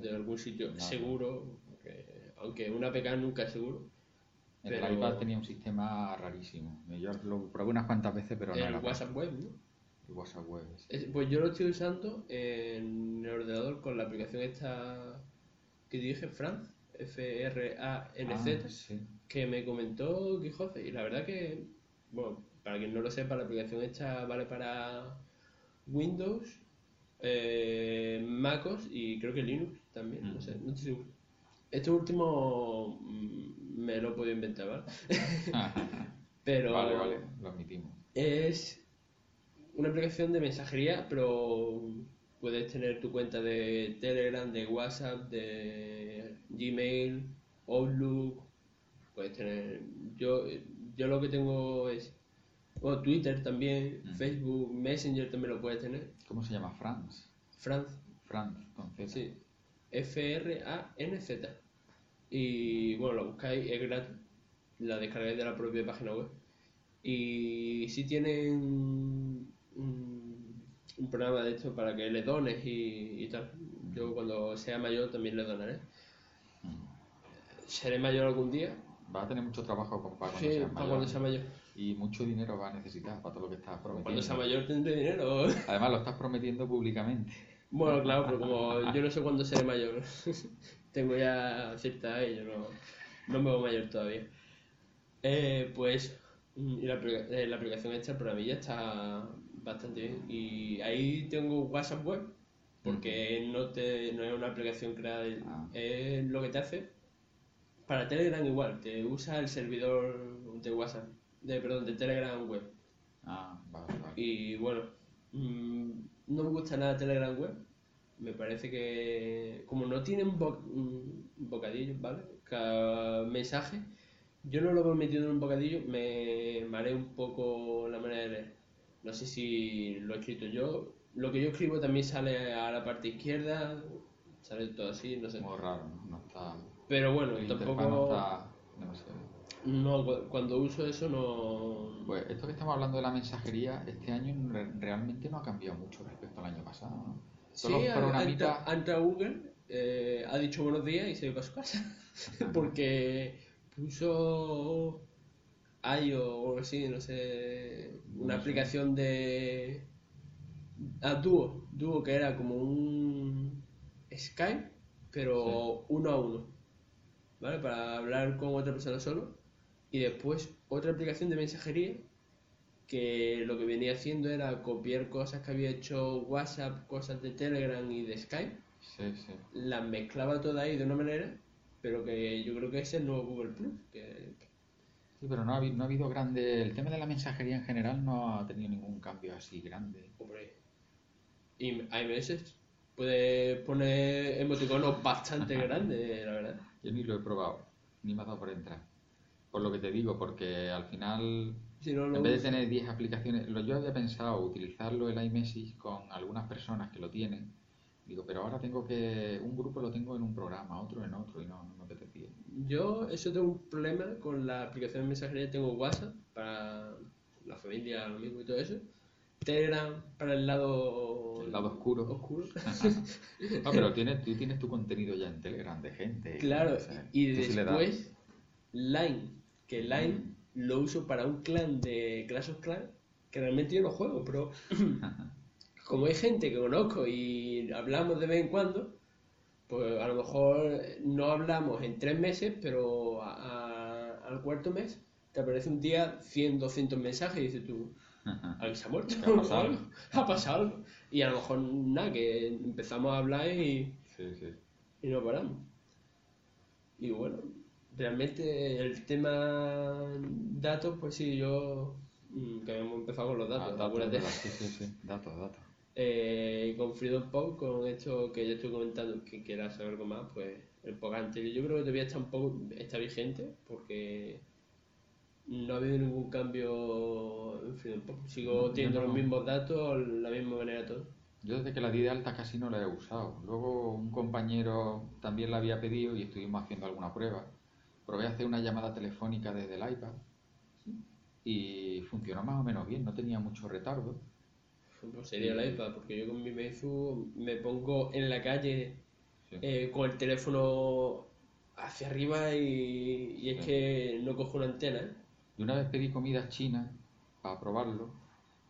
de algún sitio Claro. seguro, porque- aunque un APK nunca es seguro. El Pero- iPad tenía un sistema rarísimo. Yo lo probé unas cuantas veces, pero no el era para- WhatsApp web, ¿no? el WhatsApp web. Es- Pues yo lo estoy usando en el ordenador con la aplicación esta que dije, Franz, F-R-A-N-Z, Ah, sí. que me comentó Quijote. Y la verdad que, bueno, para quien no lo sepa, la aplicación esta vale para Windows, eh, MacOS y creo que Linux también, no sé, no estoy seguro. Esto último mm, me lo he podido inventar, ¿vale? Pero Vale, vale, lo admitimos. es una aplicación de mensajería, pero puedes tener tu cuenta de Telegram, de WhatsApp, de Gmail, Outlook. Puedes tener. Yo, yo lo que tengo es. Bueno, Twitter también, Mm. Facebook, Messenger también lo puedes tener. ¿Cómo se llama? France. Franz. Franz, con Z. Sí. F-R-A-N-Z. Y bueno, lo buscáis, es gratis. La descargáis de la propia página web. Y si tienen un, un programa de esto para que le dones y, y tal. Yo cuando sea mayor también le donaré. Seré mayor algún día. Va a tener mucho trabajo para cuando Sí, seas para cuando sea mayor. Y mucho dinero va a necesitar para todo lo que estás prometiendo. Cuando sea mayor tendré dinero. Además lo estás prometiendo públicamente. Bueno, claro, pero como yo no sé cuándo seré mayor, tengo ya cierta edad y yo no, no me veo mayor todavía. Eh, pues mm, la, eh, la aplicación esta, el programilla, está bastante bien. Y ahí tengo WhatsApp web, porque no, te, no es una aplicación creada, Ah. es lo que te hace. Para Telegram igual, te usa el servidor de WhatsApp, de, perdón, de Telegram web. Ah, vale, vale. Y bueno, mm, no me gusta nada Telegram web. Me parece que como no tienen bo- mm, bocadillos, ¿vale? Cada mensaje, yo no lo veo metido en un bocadillo, me marea un poco la manera de leer. No sé si lo he escrito yo. Lo que yo escribo también sale a la parte izquierda, sale todo así, no sé. Muy raro, ¿no? No está... Pero bueno, interfaz no tampoco... está demasiado... No, cu- cuando uso eso no... Pues esto que estamos hablando de la mensajería, este año re- realmente no ha cambiado mucho respecto al año pasado, ¿no? Sí, programitas... ha entrado Google, eh, ha dicho buenos días y se va para su casa. Porque puso IO o algo así, no sé, una No sé. aplicación de... Ah, Duo, Duo que era como un Skype, pero uno a uno, ¿vale? Para hablar con otra persona solo. Y después otra aplicación de mensajería que lo que venía haciendo era copiar cosas que había hecho WhatsApp, cosas de Telegram y de Skype, Sí, sí. las mezclaba todas ahí de una manera, pero que yo creo que es el nuevo Google Plus. Que, Sí, pero no ha, habido, no ha habido grande... El tema de la mensajería en general no ha tenido ningún cambio así grande. hombre, y iMessage puede poner emoticonos bastante grandes, la verdad. Yo ni lo he probado, ni me ha dado por entrar. Por lo que te digo, porque al final, Si no lo en vez de tener 10 aplicaciones, lo yo había pensado utilizarlo el iMessage con algunas personas que lo tienen. Digo, pero ahora tengo que. Un grupo lo tengo en un programa, otro en otro, y no, no me apetecía. Yo, eso tengo un problema con la aplicación de mensajería. Tengo WhatsApp para la familia, lo mismo y todo eso. Telegram para el lado, El lado oscuro. oscuro. No, pero tienes, tú tienes tu contenido ya en Telegram de gente. Claro, y das. después Line, que Line lo uso para un clan de Clash of Clans, que realmente yo no juego, pero como hay gente que conozco y hablamos de vez en cuando, pues a lo mejor no hablamos en tres meses, pero a- a- al cuarto mes te aparece un día 100, 200 mensajes y dices tú, ¿alguien se ha muerto? ¿Qué ha pasado? ¿O algo? Ha pasado algo. Y a lo mejor nada, que empezamos a hablar y Sí, sí. y no paramos. Y bueno, realmente el tema datos, pues sí, yo mm, que habíamos empezado con los Ah, datos, datos. Sí, sí, sí. Datos, datos. Eh, con Freedom Pop, con esto que yo estoy comentando, que quiera saber algo más, pues el poco anterior yo creo que todavía está un poco está vigente porque no ha habido ningún cambio en Freedom Pop. Sigo No, teniendo no. los mismos datos, la misma manera todo. Yo desde que la di de alta casi no la he usado. Luego un compañero también la había pedido y estuvimos haciendo alguna prueba. Probé a hacer una llamada telefónica desde el iPad y funcionó más o menos bien, no tenía mucho retardo. Pues sería el iPad, porque yo con mi Meizu me pongo en la calle Sí. eh, con el teléfono hacia arriba y, y es Sí. que no cojo una antena. ¿eh? Y una vez pedí comida china para probarlo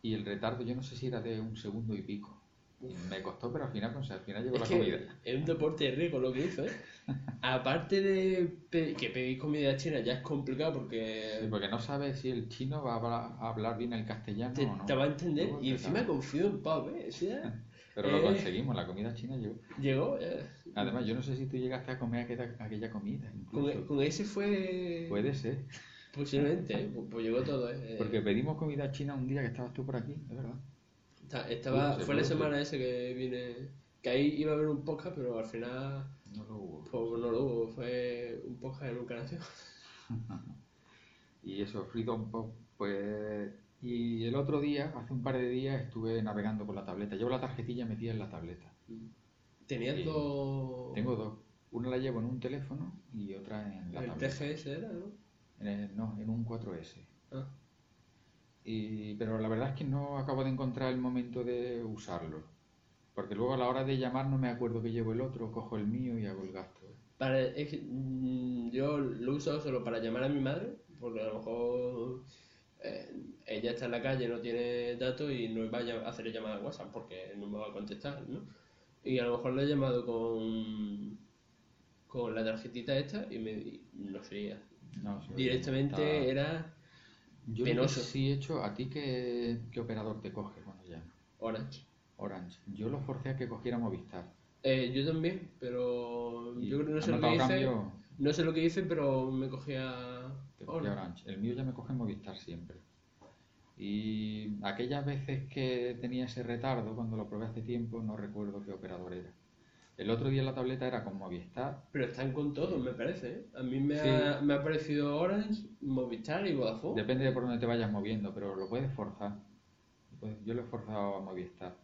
y el retardo yo no sé si era de un segundo y pico. Me costó, pero al final, pues, al final llegó Es la que comida. es un deporte rico lo que hizo, ¿eh? Aparte de pe- que pedir comida china ya es complicado porque Sí, porque no sabes si el chino va a hablar, a hablar bien el castellano te, o no. te va a entender y encima confío en Pau, ¿eh? O sea, Pero lo eh, conseguimos, la comida china llegó. llegó. eh, Además, yo no sé si tú llegaste a comer aquella, aquella comida. con, Incluso. con ese fue Puede ser. posiblemente, ¿eh? pues, pues llegó todo, ¿eh? Porque pedimos comida china un día que estabas tú por aquí, es verdad. Esta- Estaba, fue la semana esa que vine, que ahí iba a haber un podcast, pero al final No lo hubo. pues, no lo hubo, fue un podcast en un canal. Y eso, Freedom Pop, pues Y el otro día, hace un par de días, estuve navegando con la tableta. Llevo la tarjetilla metida en la tableta. Tenías Sí. dos... Tengo dos. Una la llevo en un teléfono y otra en la El tableta. TGS era, ¿no? En el- no, en un 4S. Ah. Y, pero la verdad es que no acabo de encontrar el momento de usarlo. Porque luego a la hora de llamar no me acuerdo que llevo el otro, cojo el mío y hago el gasto. Para, es que, mm, yo lo uso solo para llamar a mi madre, porque a lo mejor eh, ella está en la calle, no tiene datos y no va a hacer llamada a WhatsApp porque no me va a contestar, ¿no? Y a lo mejor le he llamado con, con la tarjetita esta y me y no sé, No, directamente está- era Yo penoso. lo que sí he hecho, ¿a ti qué, qué operador te coge cuando llamas? Orange. Orange. Yo lo forcé a que cogiera Movistar. Eh, yo también, pero yo creo que no ¿has sé lo que hice. cambio? No sé lo que hice, pero me cogía Te cogía Orange. Orange. El mío ya me coge Movistar siempre. Y aquellas veces que tenía ese retardo, cuando lo probé hace tiempo, no recuerdo qué operador era. El otro día la tableta era con Movistar. Pero están con todo, me parece. ¿eh? A mí me, Sí. ha, me ha parecido Orange, Movistar y Vodafone. Depende de por dónde te vayas moviendo, pero lo puedes forzar. Pues Yo lo he forzado a Movistar.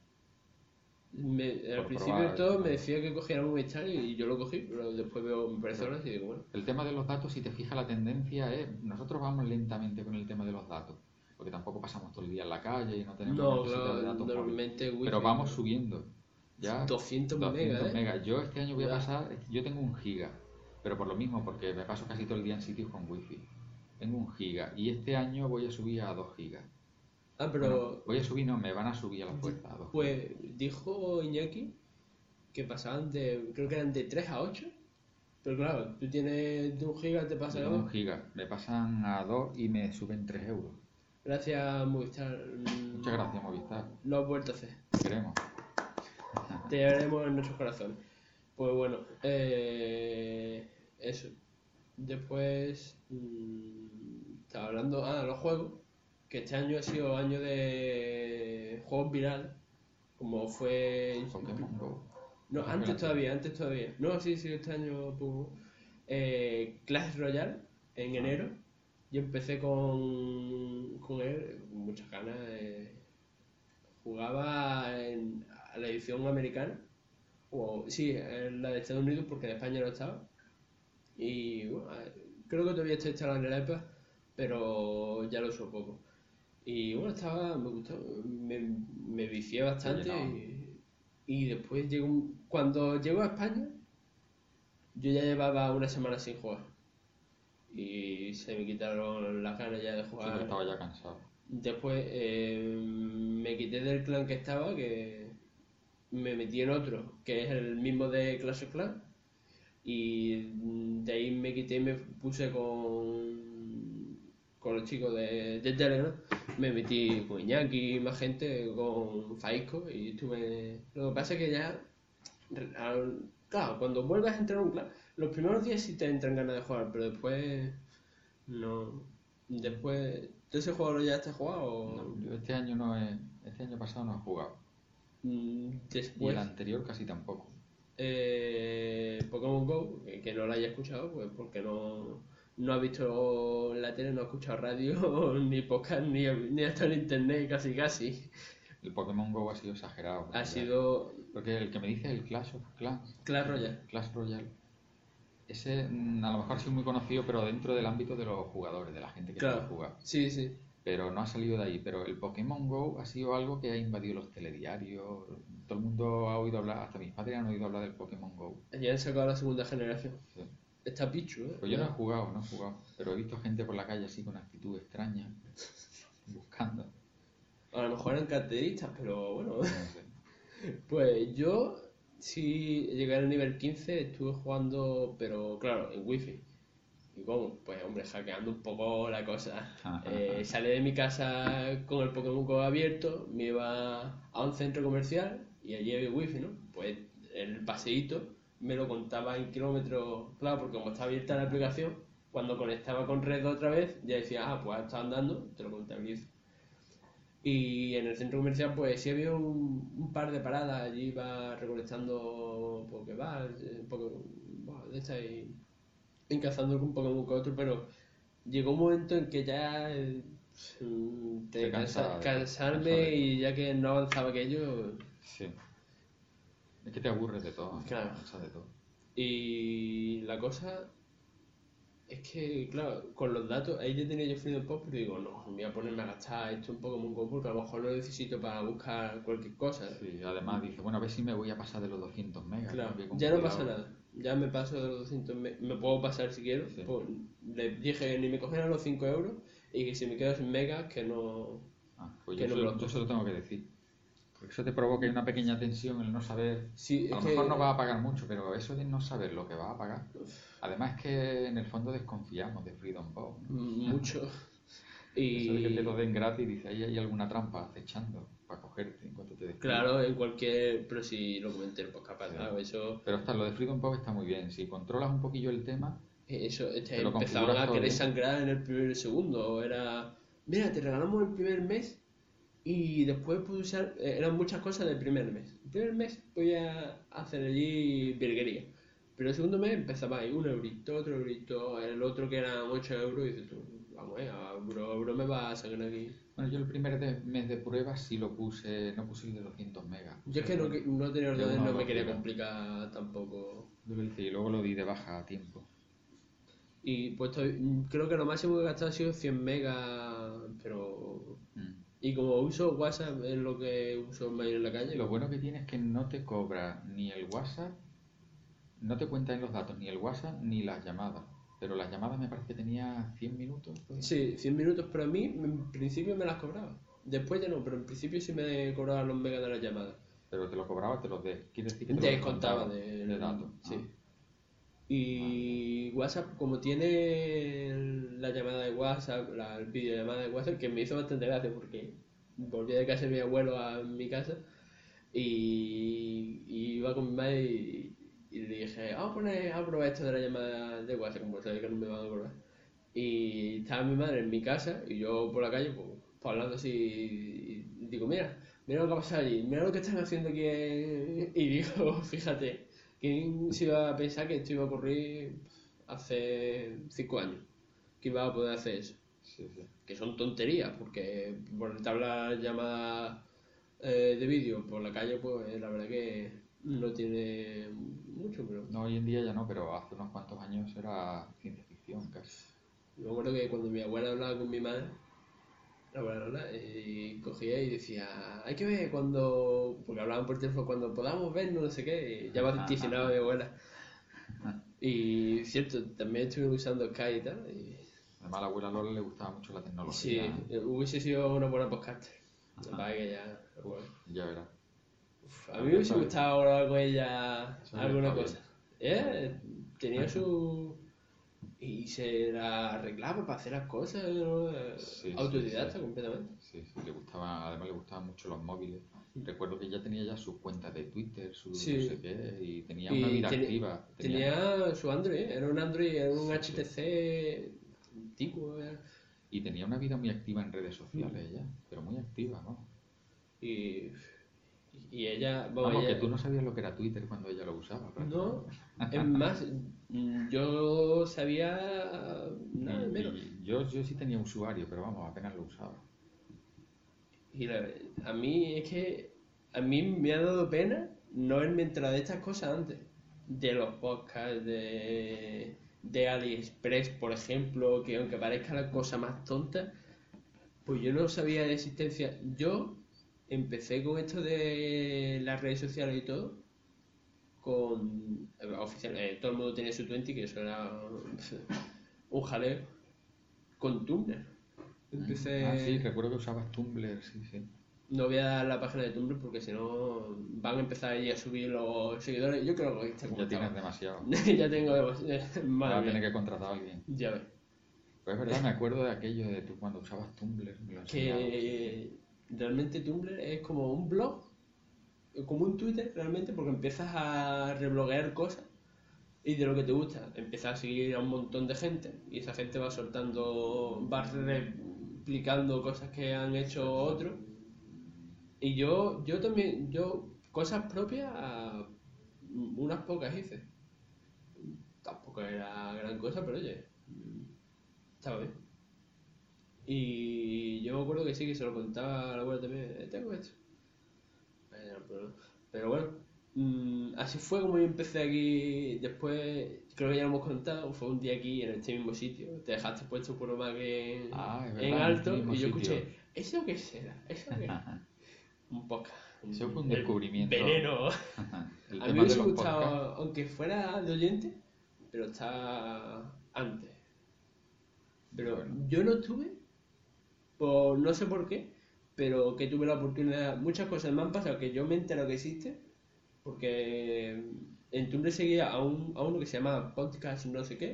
Me- al principio de todo me decía que cogiera Movistar y yo lo cogí, pero después veo, me parece Orange y digo, bueno. El tema de los datos, si te fijas, la tendencia es. Nosotros vamos lentamente con el tema de los datos. Porque tampoco pasamos todo el día en la calle y no tenemos No, claro, de datos normalmente wifi. Pero vamos subiendo. Ya 200 200 megas, ¿eh? megas. Yo este año voy a pasar, yo tengo un giga, pero por lo mismo, porque me paso casi todo el día en sitios con wifi. Tengo un giga y este año voy a subir a 2 gigas. Ah, pero Bueno, voy a subir, no, me van a subir a la fuerza a 2 pues dijo Iñaki que pasaban de, creo que eran de 3 a 8. Pero claro, tú tienes de un giga, te pasa Yo tengo un giga, me pasan a 2 y me suben 3 euros. Gracias Movistar. Muchas gracias, Movistar. Lo has vuelto a hacer. Queremos. Te llevaremos en nuestros corazones. Pues bueno, eh, eso. Después mm, estaba hablando, ah, de los juegos, que este año ha sido año de juegos virales, como fue... Pokémon Go. No, antes todavía, antes todavía. No, sí, sí, este año pues, eh, Clash Royale en enero. Yo empecé con, con él, con muchas ganas. eh, jugaba en, a la edición americana, o sí, la de Estados Unidos porque en España no estaba. Y bueno, creo que todavía está instalado en el iPad, pero ya lo uso poco. Y bueno, estaba, me gustó, me, me vicié bastante y, y después llegó un- cuando llegó a España, yo ya llevaba una semana sin jugar. Y se me quitaron las ganas ya de jugar. estaba ya cansado. Después eh, me quité del clan que estaba, que me metí en otro, que es el mismo de Clash of Clans. Y de ahí me quité y me puse con, con los chicos de, de Telegram. Me metí con Iñaki más gente, con Faisco. Y estuve. Lo que pasa es que ya. Claro, cuando vuelves a entrar a un clan, los primeros días sí te entran ganas de jugar, pero después. No. Después. ¿Tú ese juego ya has jugado? No, este año no he, este año pasado no he jugado. Mm, Y Después, el anterior casi tampoco. eh, Pokémon Go, que, que no lo haya escuchado, pues porque no, no ha visto la tele, no ha escuchado radio, ni podcast, ni, ni ha estado en internet, casi casi. El Pokémon Go ha sido exagerado. Ha sido Porque el que me dice el Clash of Clans, Clash Royale. Clash Royale, ese mm, a lo mejor ha sido muy conocido, pero dentro del ámbito de los jugadores, de la gente que Claro. jugar. Sí, sí. Pero no ha salido de ahí. Pero el Pokémon Go ha sido algo que ha invadido los telediarios. Todo el mundo ha oído hablar, hasta mis padres han oído hablar del Pokémon Go. Ya han sacado la segunda generación. Sí. Está Pichu, ¿eh? Pues yo no he jugado, no he jugado. Pero he visto gente por la calle así con actitud extraña, buscando. A lo mejor eran carteristas, pero bueno. No sé. Pues yo sí llegué al nivel 15, estuve jugando, pero claro, en wifi. ¿Y cómo? Pues hombre, hackeando un poco la cosa. Eh, salí de mi casa con el Pokémon Go abierto, me iba a un centro comercial y allí había wifi, ¿no? Pues el paseíto me lo contaba en kilómetros, claro, porque como está abierta la aplicación, cuando conectaba con red otra vez, ya decía, ah, pues está andando, te lo contabilizo. Y en el centro comercial, pues sí había un, un par de paradas. Allí iba recolectando Pokéballs, eh, Poké- de estas y, y cazando un Pokémon con otro, pero llegó un momento en que ya eh, Te de cansa- cansa- cansa cansarme y ya que no avanzaba aquello. Sí. Es que te aburres de todo. Claro. te de todo. Y la cosa es que, claro, con los datos, ahí ya tenía yo Freedom Pop, pero digo, no, voy a ponerme a gastar esto un Pokémon Go porque a lo mejor lo necesito para buscar cualquier cosa. Sí, además dice, bueno, a ver si me voy a pasar de los 200 megas. Claro, ya no pasa nada. Ya me paso de los 200, me, me puedo pasar si quiero. Sí. Pues, le dije ni me cogieran los 5 euros y que si me quedo sin megas, que no. Ah, pues Que yo, no yo se lo tengo que decir. Porque eso te provoca una pequeña tensión el no saber. Sí, A lo que- mejor no vas a pagar mucho, pero eso de no saber lo que vas a pagar. Además es que en el fondo desconfiamos de Freedom Pop. ¿no? Mucho. Eso de que te lo Y. den gratis, dice, ahí hay alguna trampa acechando para cogerte en cuanto te despidan. Claro, en cualquier. Pero si lo comenté en el podcast pasado, eso. Pero está, lo de Freedom Pop está muy bien. Si controlas un poquillo el tema, Eso, este, empezaban a querer sangrar en el primer segundo. Era, mira, te regalamos el primer mes y después puedes usar. eh, eran muchas cosas del primer mes. El primer mes voy a hacer allí virguería. Pero el segundo mes empezaba ahí, un eurito, otro eurito, el otro que eran 8 euros. Y dices tú, vamos, eh, a bro, me va a sangrar aquí. bueno, yo el primer de- mes de prueba sí lo puse, no puse el de 200 megas. Yo es que no, que- no tenía De ordenador, no me quería complicar tampoco. Yo lo hice y luego lo di de baja a tiempo. Y pues estoy- creo que lo máximo que he gastado ha sido 100 megas, pero Mm. Y como uso WhatsApp es lo que uso más en la calle. Lo bueno que tiene es que no te cobra ni el WhatsApp, no te cuenta en los datos ni el WhatsApp ni las llamadas. Pero las llamadas me parece que tenía 100 minutos. Sí, 100 minutos, pero a mí en principio me las cobraba. Después ya no, pero en principio sí me cobraban los megas de las llamadas. Pero te lo cobraba, te los de. Quiere decir que te descontaba descontaba de, de datos. Sí. Ah. Y WhatsApp, como tiene la llamada de WhatsApp, la videollamada de WhatsApp, que me hizo bastante gracia porque volví de casa de mi abuelo a mi casa y, y iba con mi madre y, y le dije, vamos a poner, a probar esto de la llamada de WhatsApp, como sabía que no me van a cobrar. Y estaba mi madre en mi casa y yo por la calle, pues, pues hablando así, y digo, mira, mira lo que ha pasado allí, mira lo que están haciendo aquí. en-". Y digo, fíjate, ¿quién se iba a pensar que esto iba a ocurrir hace cinco años? Que iba a poder hacer eso. Sí, sí. Que son tonterías, porque por hablar llamadas eh, de vídeo por la calle, pues la verdad que no tiene mucho, pero No, hoy en día ya no, pero hace unos cuantos años era ciencia ficción casi. Me acuerdo que cuando mi abuela hablaba con mi madre, la abuela Lola, y cogía y decía, hay que ver cuando, porque hablaban por teléfono, cuando podamos vernos, no sé qué, y ya me vaticinaba mi abuela. Y cierto, también estuve usando Skype y tal, y Además a la abuela Lola le gustaba mucho la sí, tecnología. eh, hubiese sido una buena que pasa es que ya, bueno. Ya verás. A mí me hubiese gustado hablar con ella alguna cosa. Eh, tenía su... Y se la arreglaba para hacer las cosas, ¿no? Sí, sí, autodidacta sí. completamente. Sí, sí, le gustaba, además le gustaban mucho los móviles. Recuerdo que ya tenía ya su cuenta de Twitter, su no sé qué, y tenía Y una vida activa. Tenía su Android, era un Android, era un HTC antiguo. ¿eh? Y tenía una vida muy activa en redes sociales ella, pero muy activa, ¿no? Y, y ella, bueno, Vamos, ella- que tú no sabías lo que era Twitter cuando ella lo usaba. No, es más, yo sabía nada Y- menos. y yo, yo sí tenía usuario, pero vamos, apenas lo usaba. Y la- a mí es que a mí me ha dado pena no haberme enterado de estas cosas antes. De los podcasts, de, de AliExpress, por ejemplo, que aunque parezca la cosa más tonta, pues yo no sabía de existencia. Yo empecé con esto de las redes sociales y todo, con oficial, eh, todo el mundo tenía su 20, que eso era un jaleo, con Tumblr. Empecé... Ah, sí, recuerdo que usabas Tumblr, sí, sí. No voy a dar la página de Tumblr porque si no van a empezar ahí a subir los seguidores. Yo creo que como Ya tienes demasiado. ya tengo demasiado. Vas Madre a tener que contratar a alguien. Ya ves. Pues es verdad, me acuerdo de aquello de tú cuando usabas Tumblr. Me lo. Que realmente Tumblr es como un blog, como un Twitter realmente, porque empiezas a rebloguear cosas y de lo que te gusta. Empiezas a seguir a un montón de gente y esa gente va soltando, va replicando cosas que han hecho otros. Y yo, yo también, yo cosas propias, unas pocas hice. Tampoco era gran cosa, pero oye, estaba bien. Y yo me acuerdo que sí, que se lo contaba a la abuela también, "Eh, tengo esto. Bueno, pero, bueno, mm, así fue como yo empecé aquí. Después, creo que ya lo hemos contado, fue un día aquí en este mismo sitio. Te dejaste puesto por más que en, Ah, verdad, en en alto este mismo y yo sitio. escuché, ¿eso qué será? ¿Eso qué? un podcast. Eso fue un descubrimiento. Veneno. El A mí me hubiese gustado, aunque fuera de oyente, pero está antes. Pero Bueno. yo no estuve, por no sé por qué, pero que tuve la oportunidad. Muchas cosas me han pasado que yo me entero que existe, porque en Tumblr seguía a, un, a uno que se llama Podcast no sé qué,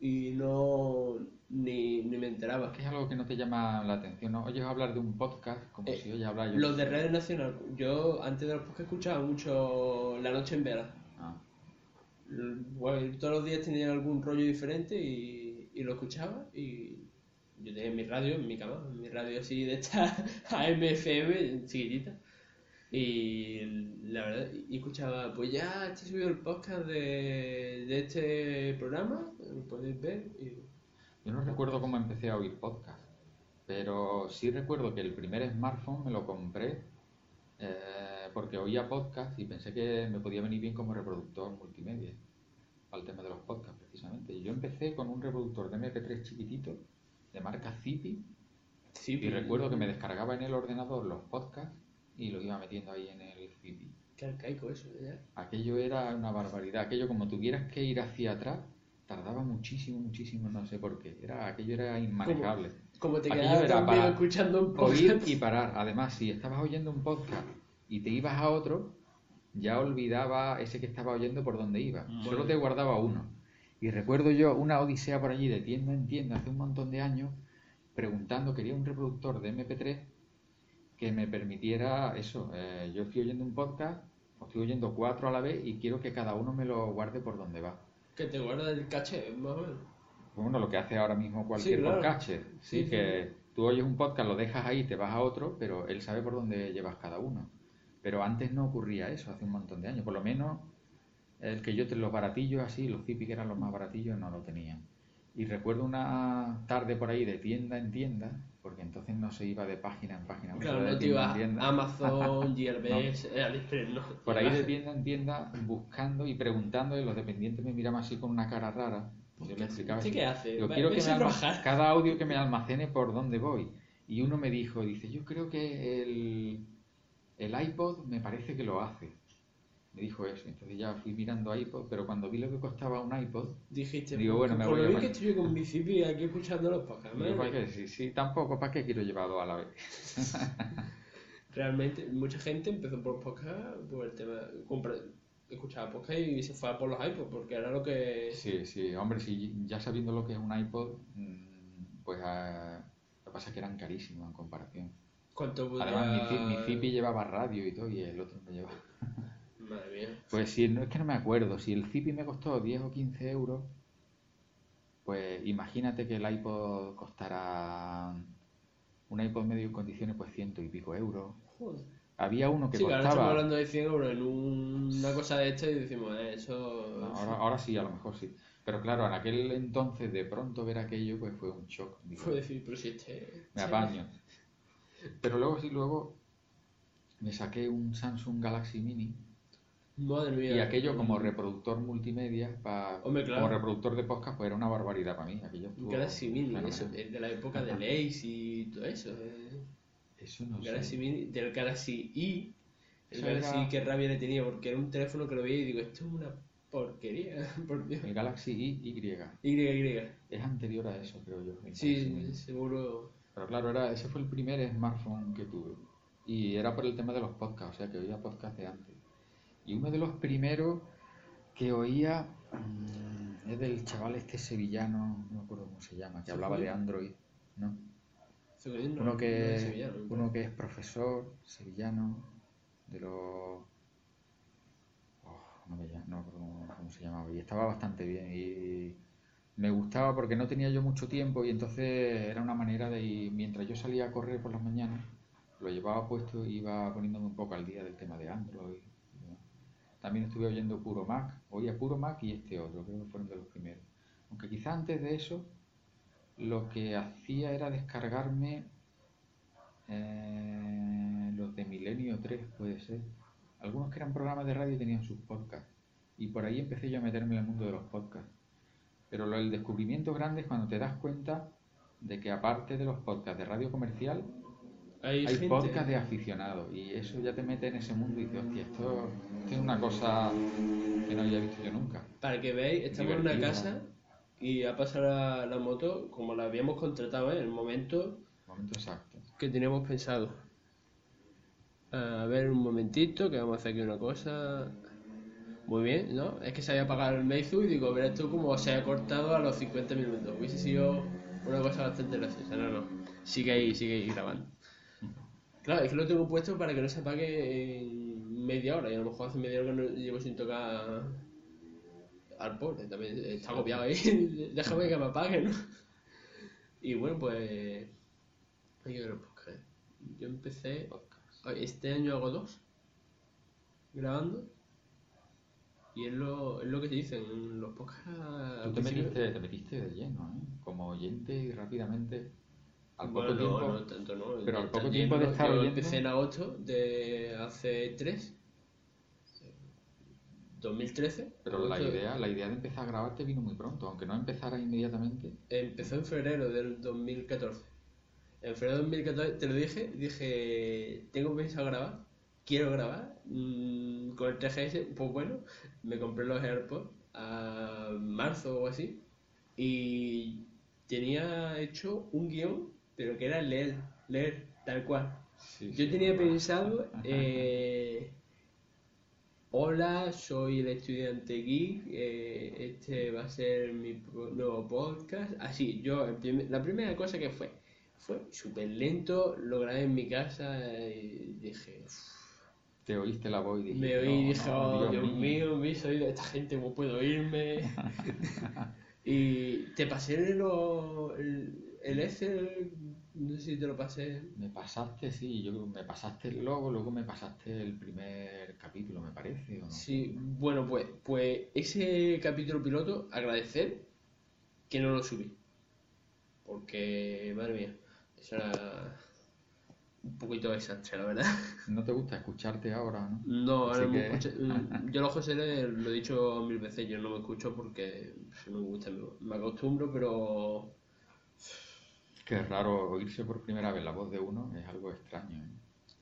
y no. ni, ni me enteraba. Es algo que no te llama la atención, ¿no? Oyes hablar de un podcast como Eh, si oyes hablar yo. Los de Red Nacional, yo antes de los podcasts escuchaba mucho La Noche en Vela. Ah, Bueno, todos los días tenían algún rollo diferente y, y lo escuchaba y yo tenía mi radio en mi cama, mi radio así de esta AMFM chiquitita y la verdad, y escuchaba, pues ya está subido el podcast de, de este programa, lo podéis ver y Yo no recuerdo cómo empecé a oír podcast, pero sí recuerdo que el primer smartphone me lo compré eh, porque oía podcast y pensé que me podía venir bien como reproductor multimedia al tema de los podcasts precisamente. Y yo empecé con un reproductor de MP3 chiquitito de marca sí, y recuerdo que me descargaba en el ordenador los podcasts y los iba metiendo ahí en el Zippy. Qué arcaico eso, ¿ya? Aquello era una barbaridad. Aquello como tuvieras que ir hacia atrás, tardaba muchísimo, muchísimo, no sé por qué. Era, aquello era inmanejable. Como te quedabas era para escuchando un Oír podcast. y parar. Además, si estabas oyendo un podcast y te ibas a otro, ya olvidaba ese que estaba oyendo por dónde iba. Bueno. Solo te guardaba uno. Y recuerdo yo una odisea por allí de tienda en tienda hace un montón de años, preguntando, quería un reproductor de MP3 que me permitiera eso. eh, yo estoy oyendo un podcast, o estoy oyendo cuatro a la vez y quiero que cada uno me lo guarde por donde va. Que te guarda el caché, más o menos. Bueno, lo que hace ahora mismo cualquier claro. Sí, Sí, que tú oyes un podcast, lo dejas ahí, te vas a otro, pero él sabe por dónde llevas cada uno. Pero antes no ocurría eso, hace un montón de años. Por lo menos el que yo, te- los baratillos así, los Zippy que eran los más baratillos, no lo tenían. Y recuerdo una tarde por ahí de tienda en tienda, porque entonces no se iba de página en página. Claro, no te ibas Amazon, eh, AliExpress, no. Por ahí de tienda en tienda, buscando y preguntando, y los dependientes me miraban así con una cara rara. Yo le explicaba ¿Usted así, qué hace? Va- quiero que me a alma- trabajar. cada audio que me almacene por dónde voy. Y uno me dijo, dice, yo creo que el, el iPod me parece que lo hace. Me dijo eso. Entonces ya fui mirando iPod, pero cuando vi lo que costaba un iPod, Dijiste, Digo, bueno, me voy lo a que estoy con mi zipi aquí escuchando los podcasts. ¿para qué? Sí, sí, tampoco, ¿para qué quiero llevar dos a la vez? Realmente, mucha gente empezó por podcast por el tema. compra- escuchaba podcast y se fue a por los iPods, porque era lo que. Sí, sí, hombre, sí, ya sabiendo lo que es un iPod, mm, pues ah, lo que pasa es que eran carísimos en comparación. ¿Cuánto podía... Además, mi, mi llevaba radio y todo, y el otro no llevaba. Madre mía. Pues si no es que no me acuerdo, si el Zippy me costó 10 o 15 euros, pues imagínate que el iPod costará un iPod medio en condiciones pues ciento y pico euros. Joder. Había uno que Sí, que ahora estamos costaba, hablando de 100 euros en un- una cosa de esta y decimos, eh, eso. No, ahora, ahora sí, a lo mejor sí. Pero claro, en aquel entonces de pronto ver aquello pues fue un shock. Digo, Fue decir, pero si este. me apaño. Pero luego sí, luego me saqué un Samsung Galaxy Mini Madre mía. y aquello como reproductor multimedia, pa- Hombre, claro. como reproductor de podcast, pues era una barbaridad para mí. Aquello Galaxy Mini, eso, es de la época de Lace y todo eso. eh. Eso no Galaxy sé. Mini, del Galaxy I. El Eso Galaxy era- que rabia le tenía, porque era un teléfono que lo veía y digo, esto es una porquería, por Dios. El Galaxy I, Y. Y, Y. Es anterior a eso, creo yo. Sí, seguro. Pero claro, era, ese fue el primer smartphone que tuve. Y era por el tema de los podcasts, o sea que oía podcasts de antes. Y uno de los primeros que oía mm, es del chaval este sevillano, no me acuerdo cómo se llama, que ¿Se hablaba fue? de Android, ¿no? Uno no que, sevillano, uno que es profesor sevillano de los... oh, no me no cómo, cómo se llamaba. Y estaba bastante bien. Y me gustaba porque no tenía yo mucho tiempo y entonces era una manera de ir, mientras yo salía a correr por las mañanas, lo llevaba puesto y iba poniéndome un poco al día del tema de Android. También estuve oyendo Puro Mac, oía Puro Mac y este otro, creo que fueron de los primeros. Aunque quizá antes de eso lo que hacía era descargarme eh, los de Milenio 3, puede ser. Algunos que eran programas de radio tenían sus podcasts. Y por ahí empecé yo a meterme en el mundo de los podcasts. Pero lo, el descubrimiento grande es cuando te das cuenta de que aparte de los podcasts de radio comercial, Hay, hay gente- podcasts de aficionados. Y eso ya te mete en ese mundo y dices, hostia, esto, esto es una cosa que no había visto yo nunca. Para que veáis, estamos en una casa y ha pasado la, la moto como la habíamos contratado ¿eh? en el momento Momento exacto. que teníamos pensado. A ver, un momentito, que vamos a hacer aquí una cosa. Muy bien, ¿no? Es que se había apagado el Meizu y digo, verás tú cómo se ha cortado a los 50 minutos. Hubiese sido una cosa bastante graciosa. No, no. Sigue ahí, sigue ahí grabando. Claro, es que lo tengo puesto para que no se apague en media hora. Y a lo mejor hace media hora que no llevo sin tocar al pobre. También está agobiado ahí. Déjame que me apague, ¿no? Y bueno, pues. Hay que ver los podcasts. Yo empecé. Este año hago dos. Grabando. Y es lo, es lo que se dice en los podcasts. Tú te metiste, te metiste de lleno, ¿eh? Como oyente y rápidamente, al poco Bueno, tiempo... no, no tanto no. pero al poco tiempo de estar oyendo- empecé en agosto de hace tres. 2013. Pero la idea, la idea de empezar a grabar te vino muy pronto, aunque no empezara inmediatamente. Empezó en febrero del 2014. En febrero del 2014 te lo dije, dije, tengo pensado grabar, quiero grabar mm, con el 3GS, pues bueno, me compré los AirPods a marzo o así y tenía hecho un guion, pero que era leer, leer tal cual. Sí, Yo sí, tenía pensado, eh, hola, soy el estudiante geek, eh, este va a ser mi nuevo podcast. Así, yo, el prim- la primera cosa que fue, fue súper lento, lo grabé en mi casa y dije. Te oíste la voz y dijiste, me oí y "No, dije, oh, Dios mío, me soy de esta gente, ¿cómo puedo irme? y te pasé lo- el, el Excel, no sé si te lo pasé. Me pasaste, sí, yo creo que me pasaste el logo, luego me pasaste el primer capítulo, me parece, ¿o no? Sí, bueno, pues, pues ese capítulo piloto, agradecer que no lo subí. Porque, madre mía, eso era un poquito desastre, la verdad. No te gusta escucharte ahora, ¿no? No, ahora que- escuché- yo los José le- lo he dicho mil veces, yo no me escucho porque no me gusta, me, acostumbro, pero Que es raro oírse por primera vez la voz de uno, es algo extraño, ¿eh?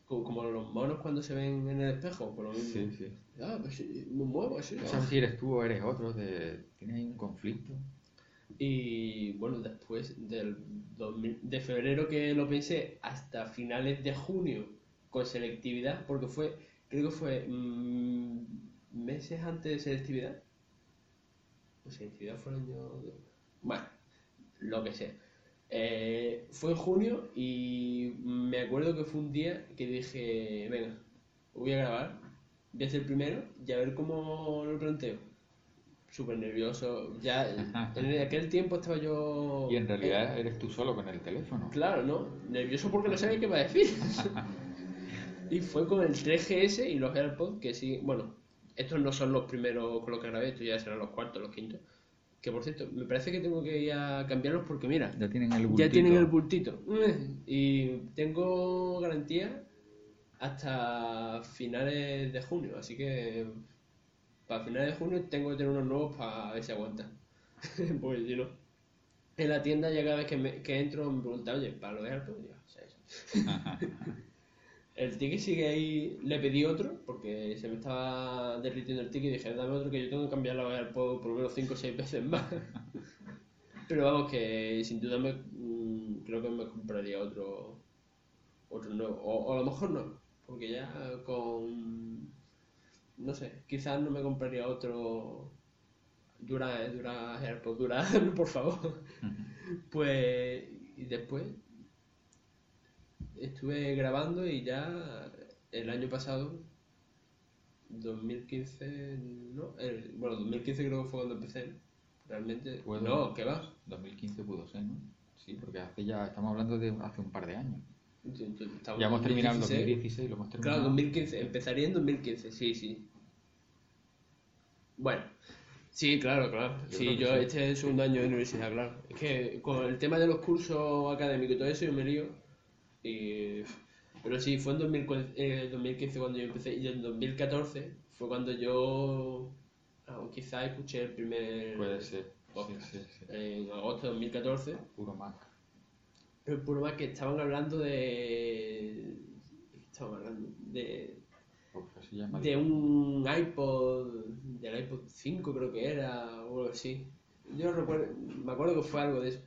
como, como los monos cuando se ven en el espejo, por lo mismo. Sí, sí. Ah, pues sí, me muevo así. No sabes si eres tú o eres otro, te... tienes ahí un conflicto. Y bueno, después del 2000 de febrero que lo pensé hasta finales de junio con selectividad, porque fue, creo que fue mm, meses antes de selectividad. Selectividad fue el año. Bueno, lo que sea. Eh, fue en junio y me acuerdo que fue un día que dije, venga, voy a grabar, voy a el primero y a ver cómo lo planteo súper nervioso. Ya en aquel tiempo estaba yo. Y en realidad eres tú solo con el teléfono. Claro, ¿no? Nervioso porque no sabía qué iba a decir. y fue con el 3GS y los AirPods, que sí. Bueno, estos no son los primeros con los que grabé, estos ya serán los cuartos, los quintos. Que por cierto, me parece que tengo que ir a cambiarlos porque mira, Ya tienen el ya tienen el bultito. bultito. Y tengo garantía hasta finales de junio, así que para finales de junio tengo que tener unos nuevos para ver si aguantan. Porque si no, en la tienda ya cada vez que, me- que entro me preguntan, oye, para AirPods, ya, sí, sí. El ticket sigue ahí, le pedí otro porque se me estaba derritiendo el ticket y dije, dame otro que yo tengo que cambiar los AirPods por lo menos 5 o 6 veces más. Pero vamos, que sin duda me, mm, creo que me compraría otro, otro nuevo. O, o a lo mejor no, porque ya con. No sé, quizás no me compraría otro. Dura, dura AirPods, dura, por favor. Pues. Y después. Estuve grabando y ya el año pasado, 2015, ¿no? El- bueno, 2015 creo que fue cuando empecé. Realmente. Puedo- No, ¿qué va? 2015 pudo ser, ¿no? Sí, porque hace ya, estamos hablando de hace un par de años. Estamos Ya hemos en terminado 2016. 2016, lo hemos terminado. Claro, 2015, empezaría en 2015, sí, sí. Bueno, Sí, claro, claro. Yo sí, yo sí. este es el segundo año de universidad, claro. Es que con el tema de los cursos académicos y todo eso yo me lío. Y... Pero sí, fue en 2015, eh, 2015 cuando yo empecé y en 2014 fue cuando yo ah, quizás escuché el primer Puede ser. Sí, podcast. sí, sí. En agosto de 2014. Puro Mac. Pero por más que estaban hablando de... Estaban hablando de de un iPod, del iPod 5 creo que era, o algo así. Yo no recuerdo, me acuerdo que fue algo de eso.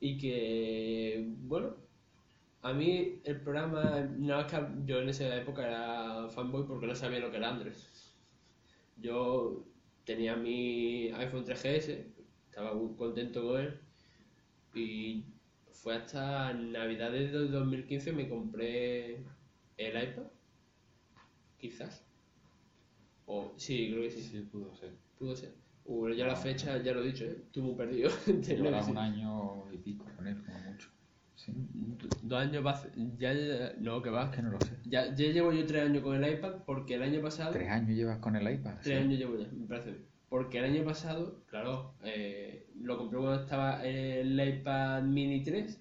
Y que, bueno, a mí el programa, no es que yo en esa época era fanboy porque no sabía lo que era Android. Yo tenía mi iPhone 3GS, estaba muy contento con él y fue hasta Navidades del 2015 me compré el iPad, quizás. O sí, creo que sí, Sí, pudo ser. pudo ser. Uh, ya la fecha, ya lo he dicho, ¿eh? estoy muy perdido. Llevará un año y pico con él, como mucho. Sí. Dos años va ya, ya- no, que va. Es que no lo sé. Ya, ya llevo yo tres años con el iPad porque el año pasado... ¿Tres años llevas con el iPad? Tres Sí. años llevo ya, me parece bien. Porque el año pasado, claro, eh, lo compré cuando estaba el iPad Mini 3,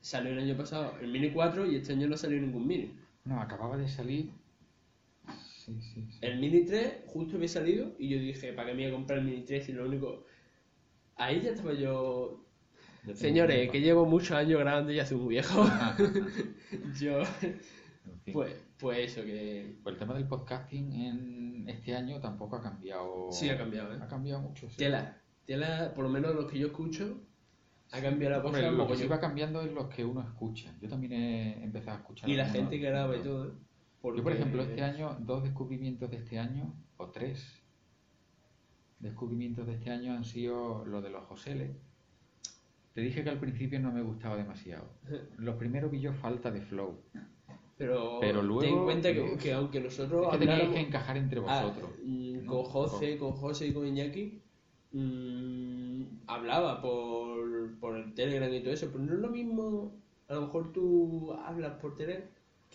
salió el año pasado el Mini 4 y este año no salió ningún Mini. No, acababa de salir. Sí, sí, sí. El Mini 3 justo había salido y yo dije, ¿para qué me voy a comprar el Mini 3 y lo único... Ahí ya estaba yo... Señores, que llevo muchos años grabando y ya soy muy viejo. yo... En fin. Pues, pues eso, que... Pues el tema del podcasting en este año tampoco ha cambiado. Sí ha cambiado, ¿eh? Ha cambiado mucho. sí. Tela, tela, por lo menos los que yo escucho, ha cambiado la Hombre, cosa lo que sí va cambiando es los que uno escucha. Yo también he empezado a escuchar. Y la gente que graba y todo, ¿eh? Yo, por ejemplo, este año, dos descubrimientos de este año, o tres descubrimientos de este año han sido los de los Joseles. Te dije que al principio no me gustaba demasiado. Los primeros vi yo falta de flow. Pero, Pero ten luego- en cuenta que, luego- que aunque nosotros Es que habláramos- que encajar entre Ah, vosotros. ¿no? con José, con José y con Iñaki, mm, hablaba por, por el Telegram y todo eso, pero no es lo mismo, a lo mejor tú hablas por Telegram,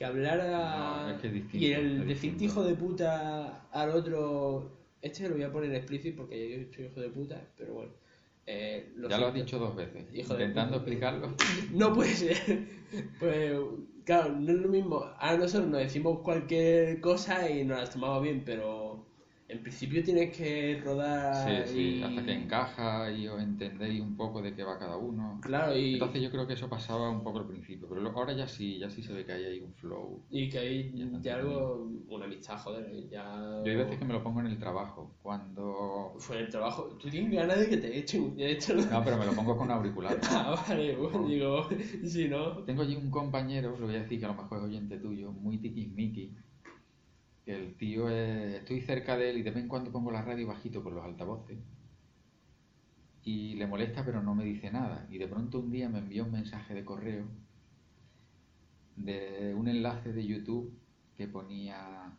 que hablar a... No, es que es distinto, y el decirte hijo de puta al otro, este lo voy a poner explícito porque yo soy hijo de puta, pero bueno. eh, Ya lo has dicho dos veces. Hijo intentando explicarlo. No puede ser. Pues, claro, no es lo mismo. Ahora nosotros nos decimos cualquier cosa y nos las tomamos bien, pero en principio tienes que rodar Sí, sí, y... hasta que encaja y os entendéis un poco de qué va cada uno. Claro, y, Entonces yo creo que eso pasaba un poco al principio, pero ahora ya sí, ya sí se ve que hay ahí un flow. y que hay Ya algo, una amistad, joder, ya... Yo hay veces que me lo pongo en el trabajo, cuando... Fue en el trabajo. Tú tienes ganas de que te echen. De hecho, no. No, pero me lo pongo con auriculares. Ah, vale, bueno, digo, si no... Tengo allí un compañero, lo voy a decir que a lo mejor es oyente tuyo, muy tiquismiqui, el tío es... Estoy cerca de él y de vez en cuando pongo la radio bajito con los altavoces y le molesta pero no me dice nada. Y de pronto un día me envió un mensaje de correo de un enlace de YouTube que ponía...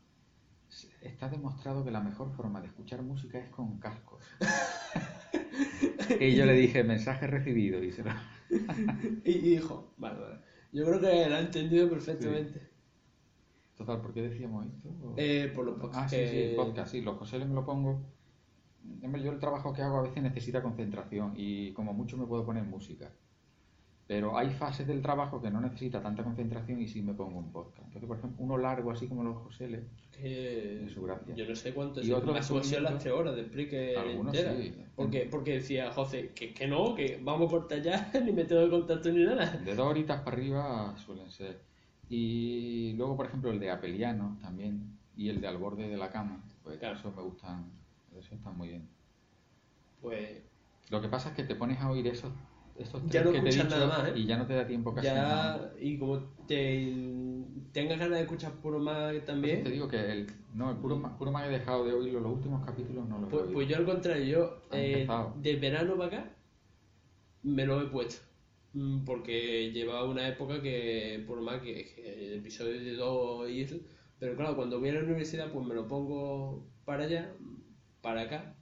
Está demostrado que la mejor forma de escuchar música es con cascos. y yo le dije, mensaje recibido. Y se lo... Y, dijo, vale, vale. Yo creo que lo ha entendido perfectamente. Total, ¿por qué decíamos esto? ¿O- Eh, por los podcasts Ah, sí, sí, el podcast, sí, los Joseles me lo pongo. Hombre, Yo el trabajo que hago a veces necesita concentración y como mucho me puedo poner música. Pero hay fases del trabajo que no necesita tanta concentración y sí me pongo un podcast. Entonces, por ejemplo, uno largo así como los Joseles, De su gracia. yo no sé cuánto Y es otro más las tres horas de explique Algunos entera. sí. Porque, porque decía José que, que no, que vamos a cortar ya, ni me tengo contacto ni nada. de dos horitas para arriba suelen ser. Y luego, por ejemplo, el de Apeliano también y el de Al borde de la cama. Pues Claro. esos me gustan, esos están muy bien. Pues Lo que pasa es que te pones a oír esos, esos Ya tres no que te he dicho nada más, ¿eh? y ya no te da tiempo casi a nada. ya, y como te tengas ganas de escuchar puro eso también, te digo que el, no, el puro, ma- puro más he dejado de oírlo, los últimos capítulos no los he pues, oído. pues yo al contrario, yo eh, verano para acá me lo he puesto. Mm, Porque llevaba una época que, por más que, que episodios de dos y eso, pero claro, cuando voy a la universidad, pues me lo pongo para allá, para acá,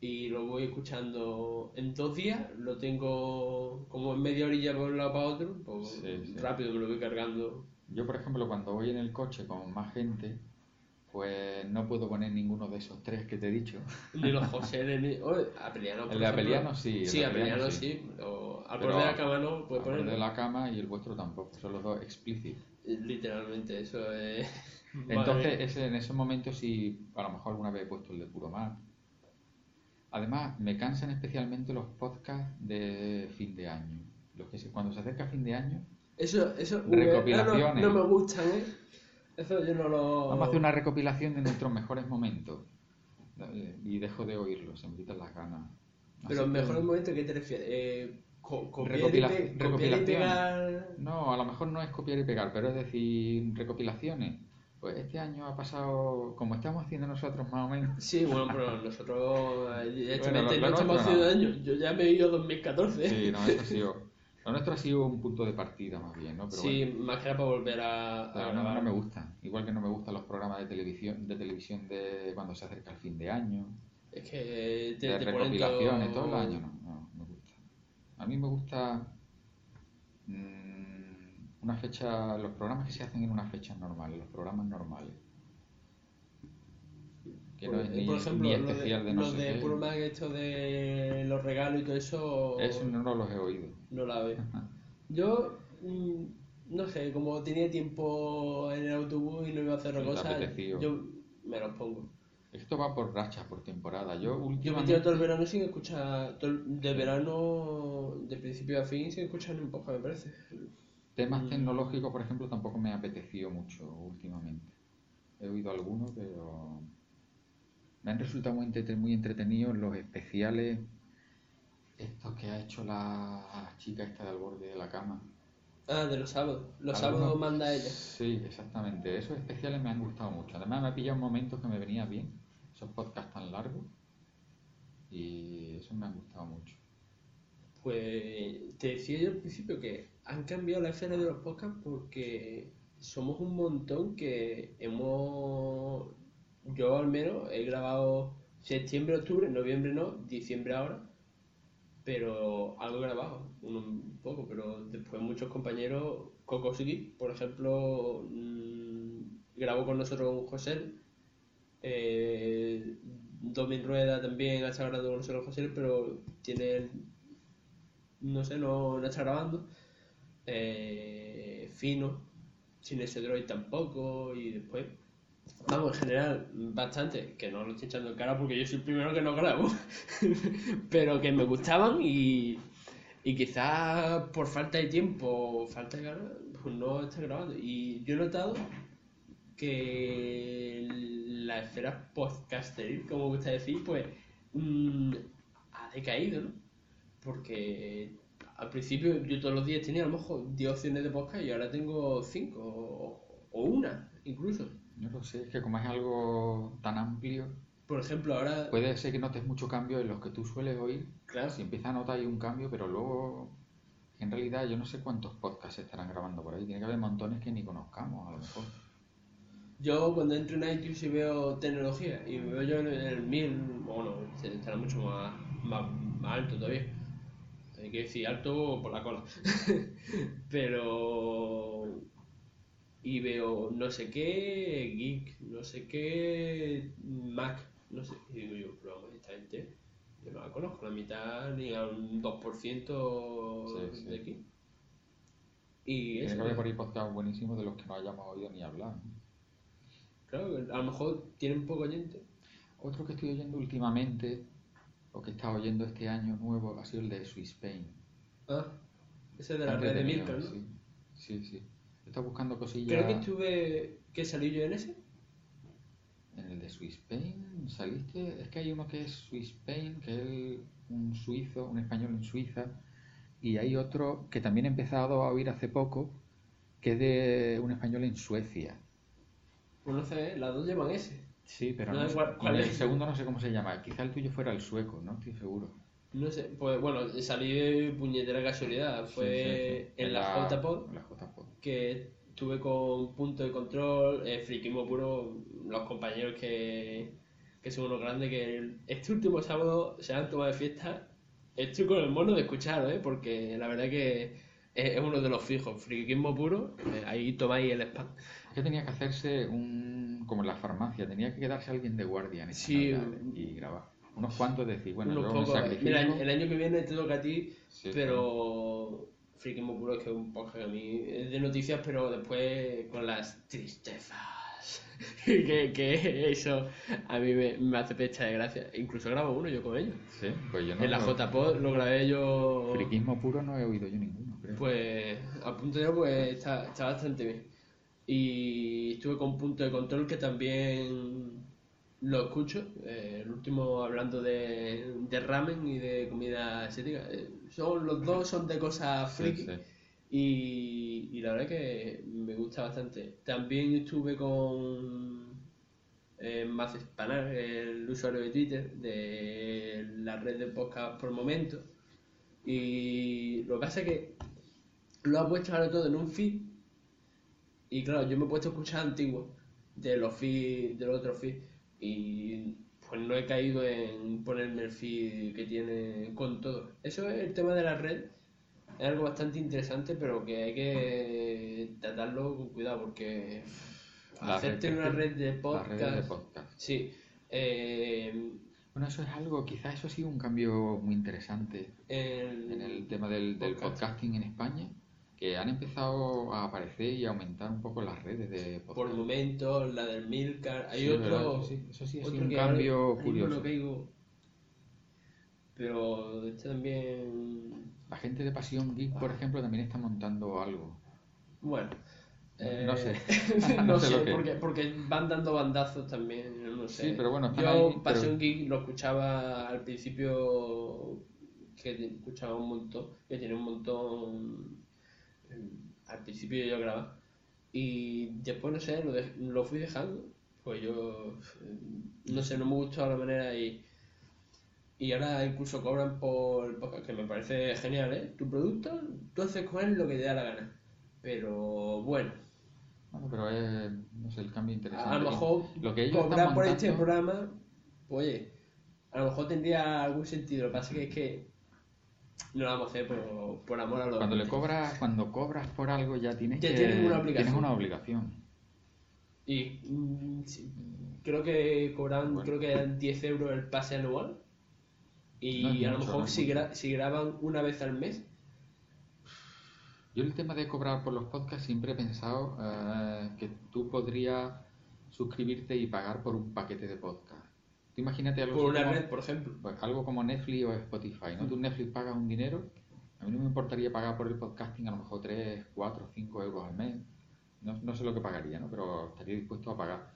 y lo voy escuchando en dos días, lo tengo como en media orilla por un lado para otro, pues Sí, sí. rápido me lo voy cargando. Yo, por ejemplo, cuando voy en el coche con más gente, Pues no puedo poner ninguno de esos tres que te he dicho. Ni los José, ni. Oh, Apeliano, El de. Apeliano sí, Sí, Apeliano sí. sí. pero al borde de la cama no puede Al poner. de la cama y el vuestro tampoco, son los dos explícitos. Literalmente, eso es. Entonces, ese, en esos momentos sí, a lo mejor alguna vez he puesto el de puro mar. Además, me cansan especialmente los podcasts de fin de año. Los que se- cuando se acerca fin de año, Eso, eso. Recopilaciones. No, no me gustan, ¿eh? Eso yo no lo. vamos a hacer una recopilación de nuestros mejores momentos. Eh, Y dejo de oírlos, se me quitan las ganas. Pero que- mejores momentos, ¿qué te refieres? Eh, co- copiar, Recopila- y pe- copiar y recopilaciones. pegar. No, a lo mejor no es copiar y pegar, pero es decir, recopilaciones. Pues este año ha pasado, como estamos haciendo nosotros más o menos, Sí, bueno, pero nosotros. eh, Evidentemente Bueno, no estamos haciendo no. años. Yo ya me he ido 2014. sí, no, eso ha sido, lo nuestro ha sido un punto de partida más bien, ¿no? Pero Sí, bueno. más que nada para volver a, a Pero no, no me gusta. Igual que no me gustan los programas de televisión, de televisión de cuando se acerca el fin de año, Es que te, de te ponen recopilaciones, todo- todo el año, no, no, me gusta. A mí me gusta mm, una fecha, los programas que se hacen en una fecha normal, los programas normales. Que no es ni, por ejemplo, ni lo de- especial de, no los sé de Mag, esto de los regalos y todo eso, Eso no, no los he oído. no la veo. Yo, mm, no sé, como tenía tiempo en el autobús y no iba a hacer cosas, yo me los pongo. Esto va por rachas, por temporada. Yo Yo me últimamente... tiro todo el verano sin escuchar, todo el- de verano, de principio a fin, sin escuchar ni un poco, me parece. Temas Mm. tecnológicos, por ejemplo, tampoco me apeteció mucho últimamente. He oído algunos, pero me han resultado muy, entrete- muy entretenidos los especiales, estos que ha hecho la chica esta del borde de la cama. Ah, de los sábados. Los sábados manda ella. Sí, exactamente. Esos especiales me han gustado mucho. Además, me ha pillado momentos que me venía bien, esos podcasts tan largos, y esos me han gustado mucho. Pues te decía yo al principio que han cambiado la esfera de los podcasts porque somos un montón que hemos, yo al menos he grabado septiembre, octubre, noviembre no, diciembre ahora, pero algo grabado, un, poco, pero después muchos compañeros, Kokosiki, por ejemplo, mm, grabó con nosotros un José, eh, Domin Rueda también ha estado grabando con nosotros José, pero tiene no sé, no, no está grabando. Eh, Fino, sin ese droid tampoco, y después, vamos, en general, bastante, que no lo estoy echando en cara porque yo soy el primero que no grabo, pero que me gustaban y, y quizás por falta de tiempo falta de ganas, pues no está grabando. Y yo he notado que la esfera podcasteril, como gusta decir, pues mm, ha decaído, ¿no? Porque al principio yo todos los días tenía a lo mejor 10 opciones de podcast y ahora tengo 5 o, o una incluso. No lo sé, es que como es algo tan amplio, Por ejemplo, ahora... puede ser que notes mucho cambio en los que tú sueles oír. Claro. Si empiezas a notar ahí un cambio, pero luego, en realidad, yo no sé cuántos podcasts estarán grabando por ahí. Tiene que haber montones que ni conozcamos, a lo mejor. Yo cuando entro en iTunes y veo tecnología y me veo yo en el 1000, bueno, estará mucho más, más, más alto todavía. Hay que decir alto por la cola. Pero... Y veo no sé qué, geek, no sé qué, Mac, no sé. Y digo yo, pero vamos, esta gente, yo no la conozco, la mitad ni a un 2% Sí, sí. de aquí. Y Tiene que haber por ahí podcasts buenísimos de los que no hayamos oído ni hablar. claro, a lo mejor tienen poco oyente. Otro que estoy oyendo últimamente, o que he estado oyendo este año nuevo, ha sido el de Swiss Spain. Ah, ese de la red de ¿no? Sí, sí. sí. Estado buscando cosillas. Creo que estuve. que salí yo en ese? En el de Swiss Spain saliste. Es que hay uno que es Swiss Spain, que es un suizo, un español en Suiza. Y hay otro que también he empezado a oír hace poco, que es de un español en Suecia. Pues no sé, las dos llevan ese. Sí, pero No, no, sé- ¿cuál- y cuál el es? segundo no sé cómo se llama. Quizá el tuyo fuera el sueco, no estoy seguro. No sé, pues bueno, salí de puñetera casualidad. Fue Sí, sí, sí. en la JPod en la JPod. Que estuve con punto de control, eh, friquismo puro, los compañeros que, que son unos grandes que este último sábado se han tomado de fiesta. Estoy con el mono de escuchar, ¿eh? porque la verdad que es, uno de los fijos. Friquismo puro, eh, ahí tomáis el spam. Es que tenía que hacerse un como en la farmacia, tenía que quedarse alguien de guardia en Sí. navidades y grabar. Unos cuantos decir, bueno, Unos yo pocos. sacrifico. Mira, el año que viene te toca a ti, Sí, pero Puro es que es un podcast que a mí es de noticias, pero después con las tristezas. que, que eso a mí me, me hace pecha de gracia. Incluso grabo uno yo con ellos. Sí, pues yo no. en la lo- JPod lo grabé yo. Friquismo puro no he oído yo ninguno, creo. Pues a punto de pues está, está bastante bien. Y estuve con punto de control que también lo escucho. eh, el último hablando de, de ramen y de comida asiática. Eh, son, los dos son de cosas friki. sí. Y, y la verdad que me gusta bastante. También estuve con eh, Maz Spanar, el usuario de Twitter, de la red de podcast por momento. Y lo que pasa es que lo ha puesto ahora todo en un feed. Y claro, yo me he puesto a escuchar antiguos de los feed, de los otros feed. Y pues no he caído en ponerme el feed que tiene con todo. Eso es el tema de la red. Es algo bastante interesante, pero que hay que tratarlo con cuidado porque La hacerte red- una red de podcast. redes de podcast. Sí. eh, Bueno, eso es algo, quizás eso ha sido un cambio muy interesante el- en el tema del, del Podcast. podcasting en España, que han empezado a aparecer y a aumentar un poco las redes de podcast. por momentos, la del Milcar. Hay Sí, otro. Eso sí, eso sido un cambio curioso. Pero este también. La gente de Pasión Geek, por Ah. ejemplo, también está montando algo. Bueno. eh, No sé. no, No sé porque, porque van dando bandazos también. No sé. Sí, pero bueno, están Yo, ahí, pero- Passion Geek lo escuchaba al principio. Que escuchaba un montón. Que tiene un montón. Al principio yo grababa. Y después, no sé, lo, de- lo fui dejando. Pues yo. eh, No sé, no me gustó la manera y. Y ahora incluso cobran por podcast, que me parece genial, ¿eh? Tu producto, tú haces con él lo que te da la gana. Pero bueno, Bueno, pero es, no sé, el cambio interesante. a lo mejor lo que ellos cobrar por este programa, pues oye, a lo mejor tendría algún sentido. Lo que pasa que es que no lo vamos a hacer por, por amor a los Cuando le cobras, cuando cobras por algo ya tienes Ya que tienes una obligación. tienes una obligación. Y mm, sí, creo que cobran, Bueno. creo que eran 10 euros el pase anual. Y No a lo mucho, mejor no si, gra- si graban una vez al mes, Yo el tema de cobrar por los podcasts siempre he pensado eh, que tú podrías suscribirte y pagar por un paquete de podcast. Tú imagínate algo por una como- red, por ejemplo. pues, algo como Netflix o Spotify, ¿no? Tú en Netflix pagas un dinero, a mí no me importaría pagar por el podcasting a lo mejor 3, 4, 5 euros al mes. No, no sé lo que pagaría, ¿no? Pero estaría dispuesto a pagar.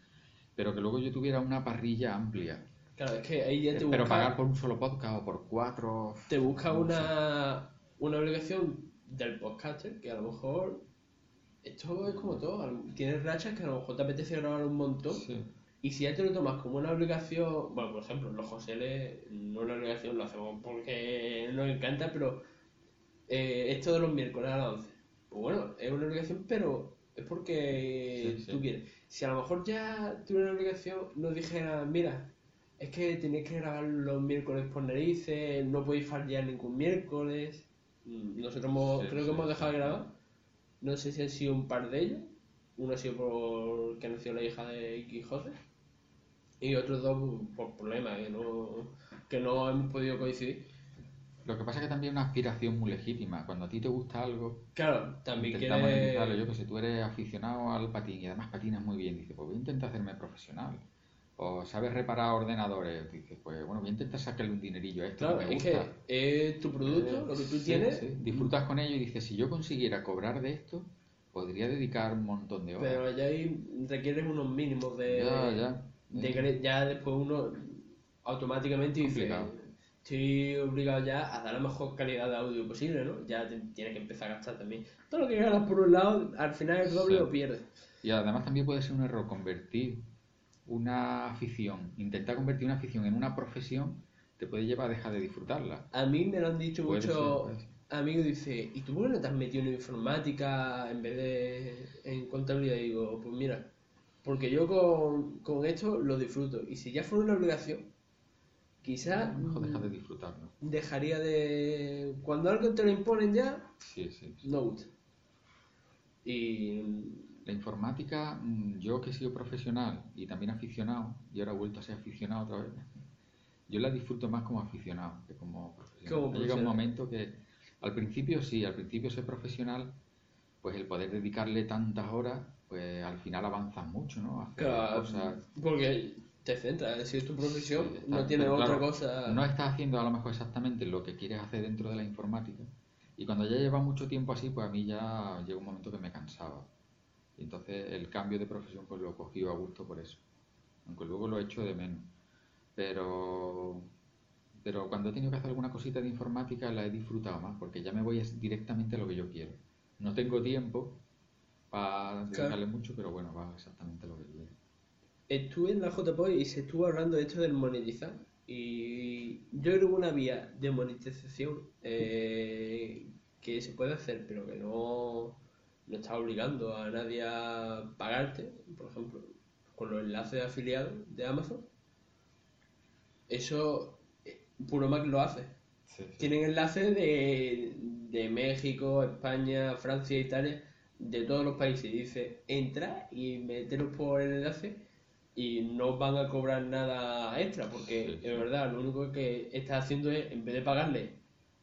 Pero que luego yo tuviera una parrilla amplia. Claro, es que ahí ya te Pero busca, pagar por un solo podcast o por cuatro... te busca no una, una obligación del podcaster que a lo mejor esto es como todo. Tienes rachas que a lo mejor te apetece grabar un montón Sí. Y si ya te lo tomas como una obligación, bueno, por ejemplo, los José no una obligación, lo hacemos porque nos encanta, pero eh, esto de los miércoles a las 11, pues bueno, es una obligación, pero es porque Sí, sí. tú quieres. Si a lo mejor ya tuviera una obligación, nos dijera, mira, es que tenéis que grabar los miércoles por narices, no podéis fallar ningún miércoles. Mm, Nosotros hemos- Sí, creo que hemos dejado de grabar. No sé si han sido un par de ellos. Uno ha sido por que nació la hija de Quijote. Y otros dos por problemas que no, que no hemos podido coincidir. Lo que pasa es que también es una aspiración muy legítima. Cuando a ti te gusta algo, Claro, también intentas quiere... monetizarlo. Yo que sé, tú eres aficionado al patín y además patinas muy bien. Dices, pues voy a intentar hacerme profesional. O sabes reparar ordenadores. Dices, pues bueno, voy a intentar sacarle un dinerillo a esto Claro, que me es gusta. que es tu producto, Eh, lo que tú sí, tienes. sí. Disfrutas con ello y dices, si yo consiguiera cobrar de esto, podría dedicar un montón de horas. Pero ya ahí requieres unos mínimos de... ya, ya. De ya después uno automáticamente dice estoy obligado ya a dar la mejor calidad de audio posible, ¿no? Ya te- tienes que empezar a gastar también. Todo lo que ganas por un lado, al final el doble Sí. lo pierdes. Y además también puede ser un error convertir una afición, intentar convertir una afición en una profesión, te puede llevar a dejar de disfrutarla. A mí me lo han dicho muchos amigos, dice, ¿y tú por qué no te has metido en informática en vez de en contabilidad? Y digo, pues mira, porque yo con, con esto lo disfruto. Y si ya fuera una obligación, quizás A lo mejor dejas de disfrutarlo. dejaría de... Cuando algo te lo imponen ya, Sí, sí. sí. no gusta. Y La informática, mm, yo que he sido profesional y también aficionado, y ahora he vuelto a ser aficionado otra vez, yo la disfruto más como aficionado que como profesional. Llegado un momento que, al principio sí, al principio ser profesional, pues el poder dedicarle tantas horas, pues al final avanzas mucho, ¿no? Hacer Claro, cosas... porque te centras, si es tu profesión, Sí, está- no tienes otra cosa. No estás haciendo a lo mejor exactamente lo que quieres hacer dentro de la informática. Y cuando ya llevas mucho tiempo así, pues a mí ya llegó un momento que me cansaba. Y entonces el cambio de profesión pues lo cogido a gusto por eso. Aunque luego lo he hecho de menos. Pero, pero cuando he tenido que hacer alguna cosita de informática la he disfrutado más, porque ya me voy directamente a lo que yo quiero. No tengo tiempo para dedicarle mucho, pero bueno, va exactamente a lo que quiero. Estuve en la JPO y se estuvo hablando de esto del monetizar. Y yo creo que una vía de monetización eh, que se puede hacer, pero que no, no está obligando a nadie a pagarte, por ejemplo, con los enlaces de afiliados de Amazon. Eso, eh, Puro Mac lo hace. Sí, sí. Tienen enlaces de, de México, España, Francia, Italia, de todos los países. Dice, entra y meteros por el enlace y no van a cobrar nada extra, porque es verdad, lo único que estás haciendo es, en vez de pagarle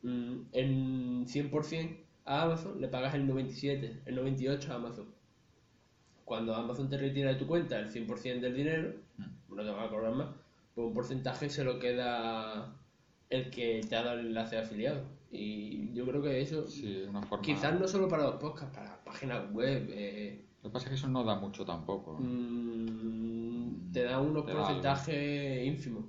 mm, en 100% a Amazon, le pagas el 97, el 98 a Amazon. Cuando Amazon te retira de tu cuenta el 100% del dinero, Mm. no te van a cobrar más, pues un porcentaje se lo queda el que te ha dado el enlace de afiliado. Y yo creo que eso, Sí, una forma... quizás no solo para los podcasts, para páginas web, eh, Lo que pasa es que eso no da mucho tampoco. mm, te da unos Te da porcentajes ínfimos.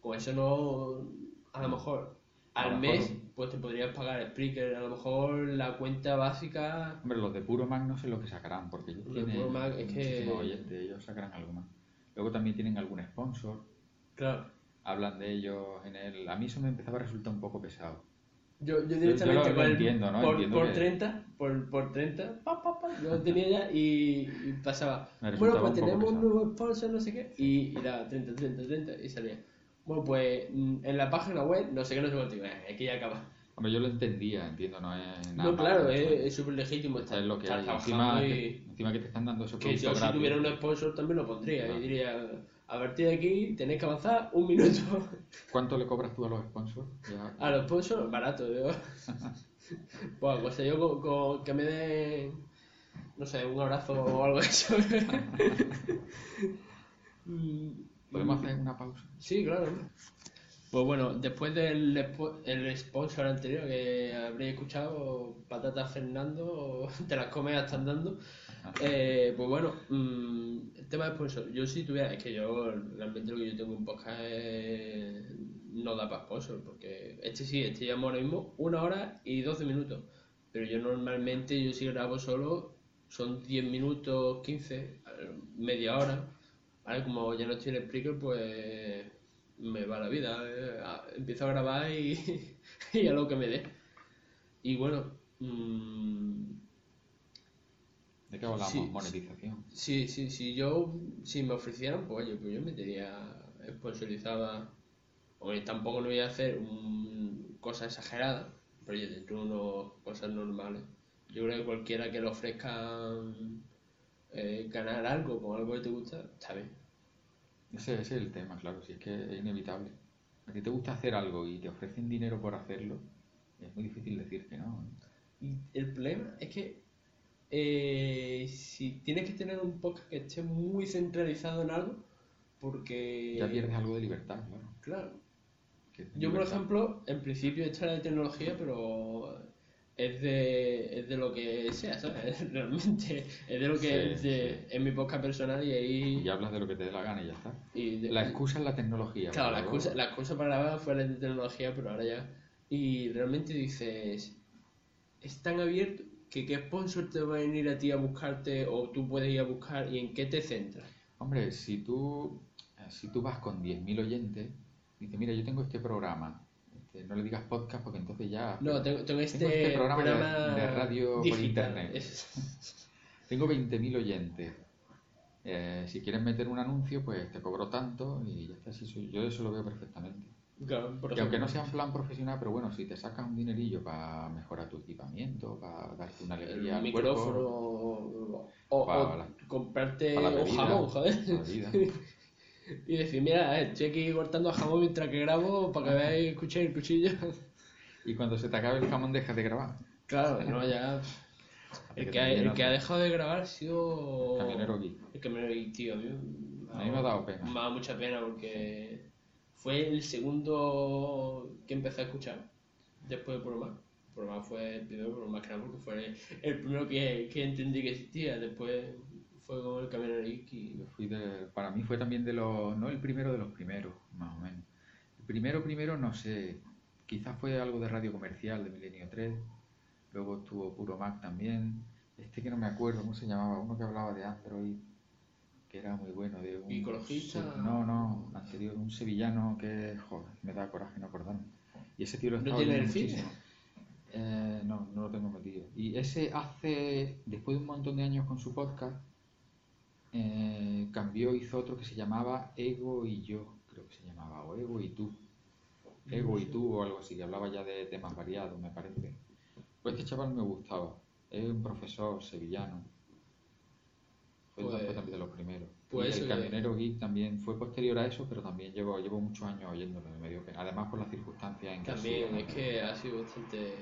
Con eso no, a lo mejor A al mes, mejor- pues te podrías pagar Spreaker, a lo mejor la cuenta básica. Hombre, los de Puro Mac no sé lo que sacarán, porque ellos Los tienen Mac es que- oyentes, ellos sacarán algo más. Luego también tienen algún sponsor, Claro. hablan de ellos en el... A mí eso me empezaba a resultar un poco pesado. Yo, yo yo directamente lo- lo con el- entiendo, ¿no? por, Entiendo por que- 30, por, por 30, pa, pa, pa, yo lo tenía ya y, y pasaba. Bueno, pues un tenemos un nuevo sponsor, no sé qué, y, y era 30, 30, 30 y salía. Bueno, pues en la página web, no sé qué, no sé cuánto, eh, aquí ya acaba. Hombre, yo lo entendía, entiendo, no es nada No, claro, malo, es súper legítimo es estar, lo que estar hay. trabajando Encima, y que, encima que te están dando ese que yo si tuviera un sponsor también lo pondría Claro. y diría, a partir de aquí tenéis que avanzar un minuto. ¿Cuánto le cobras tú a los sponsors? Ya- A los sponsors, barato, digo. Bueno, pues yo con, con- que me den, no sé, un abrazo o algo de eso. Mm, ¿Podemos hacer una pausa? Sí, claro. Pues bueno, después del el sponsor anterior que habréis escuchado, Patatas Fernando, te las comes hasta andando. Eh, pues bueno, mm, el tema de sponsor. Yo si tuviera, es que yo realmente lo que yo tengo en podcast es- no da para sponsor, porque este sí, este llamo ahora mismo una hora y 12 minutos. Pero yo normalmente, yo si grabo solo, son 10 minutos, 15, eh, media hora. ¿Vale? Como ya no estoy en Spreaker, pues me va la vida. eh, a- Empiezo a grabar y, y a lo que me dé. Y bueno, mm, ¿De qué hablamos? Sí, Monetización. Sí, sí, sí, yo, si me ofrecieran, pues oye, pues yo metería sponsorizada. Oye, tampoco no voy a hacer un, cosas exageradas, pero oye, dentro de unas cosas normales. Yo creo que cualquiera que le ofrezca eh, ganar algo con algo que te gusta, está bien. Ese, ese es el tema, claro, si es que es inevitable. A ti te gusta hacer algo y te ofrecen dinero por hacerlo, es muy difícil decir que no. Y el problema es que eh, si tienes que tener un podcast que esté muy centralizado en algo, porque... Ya pierdes algo de libertad, claro. Claro, Yo, por ejemplo, en principio esta era de tecnología, pero es de, es de lo que sea, ¿sabes? Realmente es de lo que Sí, es, de, es mi podcast personal y ahí... Y hablas de lo que te dé la gana y ya está. y de- La excusa es la tecnología. Claro, la excusa, la excusa para grabar fue la de tecnología, pero ahora ya... Y realmente dices, es tan abierto que qué sponsor te va a venir a ti a buscarte o tú puedes ir a buscar y en qué te centras. Hombre, si tú, si tú vas con 10.000 oyentes, dices, mira, yo tengo este programa. Este, no le digas podcast porque entonces ya... No, tengo, tengo este, Tengo este programa de- programa de radio por digital. internet. Es- Tengo 20.000 oyentes. Eh, si quieres meter un anuncio, pues te cobro tanto y ya está. Sí, soy- yo eso lo veo perfectamente. Claro, por Que aunque no sea en plan profesional, pero bueno, si te sacas un dinerillo para mejorar tu equipamiento, para darte una alegría al micrófono cuerpo, o, o- Para o la- comprarte para la un y decir, mira, estoy aquí cortando jamón mientras que grabo para que veáis, escuchéis el cuchillo. y cuando se te acabe el jamón dejas de grabar. claro, no, ya. El que ha, el que ha de- dejado de grabar ha sido. Camionero Geek. El camionero Geek, tío. A mí, A mí me ha dado pena. Me ha dado mucha pena porque fue el segundo que empecé a escuchar después de Por Más. Por Más fue el primero, por más que nada porque fue el primero que, que entendí que existía. Después fue con el Geek y. Yo fui de- para mí fue también de los, no el primero de los primeros, más o menos. El primero, primero, no sé, quizás fue algo de radio comercial de Milenio 3, luego estuvo Puro Mac también, este que no me acuerdo cómo se llamaba, uno que hablaba de Android, que era muy bueno, de un... ¿Ecologista? No, no, anterior, un sevillano que, joder, me da coraje no acordarme. Y ese tío lo ¿No estaba tiene oyendo el feed? muchísimo. Eh, no, no lo tengo metido. Y ese hace, después de un montón de años con su podcast, eh, cambió, hizo otro que se llamaba Ego y yo, creo que se llamaba, o Ego y tú. Ego y tú o algo así, que hablaba ya de temas variados, me parece. Pues este chaval me gustaba, es un profesor sevillano. Fue, Pues- fue también de los primeros. pues y el camionero geek también fue posterior a eso, pero también llevo, llevo muchos años oyéndolo, me dio pena. Además por las circunstancias en que También ha sido, es que ha sido bastante.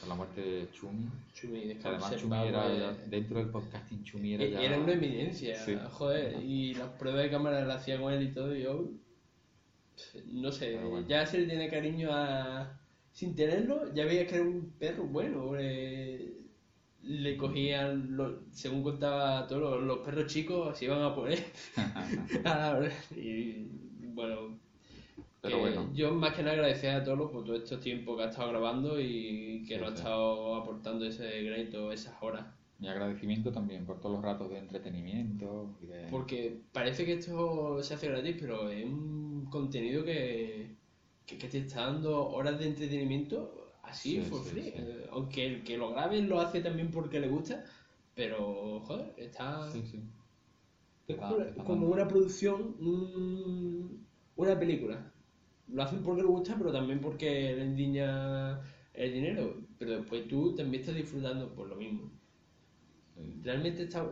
Por la muerte de Chumi. Chumi, que además Chumi era, dentro del podcasting Chumi era E- ya... Era una eminencia, Sí. joder, y las pruebas de cámara las hacía con él y todo, y yo, no sé, bueno. ya se le tiene cariño a... Sin tenerlo, ya veía que era un perro bueno, eh, le cogían, lo- según contaba todos los, los perros chicos, se iban a poner y bueno... Pero que bueno. Yo más que nada agradecer a todos por todo este tiempo que ha estado grabando y que Sí, nos ha estado aportando ese granito, esas horas. Mi agradecimiento también por todos los ratos de entretenimiento y de... Porque parece que esto se hace gratis, pero es un contenido que, que, que te está dando horas de entretenimiento así, Sí, for free. Eh, Aunque el que lo grabe lo hace también porque le gusta, pero, joder, está... Te da- como, te una producción, un- una película. Lo hacen porque le gusta, pero también porque le endiña el dinero. Pero después tú también estás disfrutando por lo mismo. Realmente está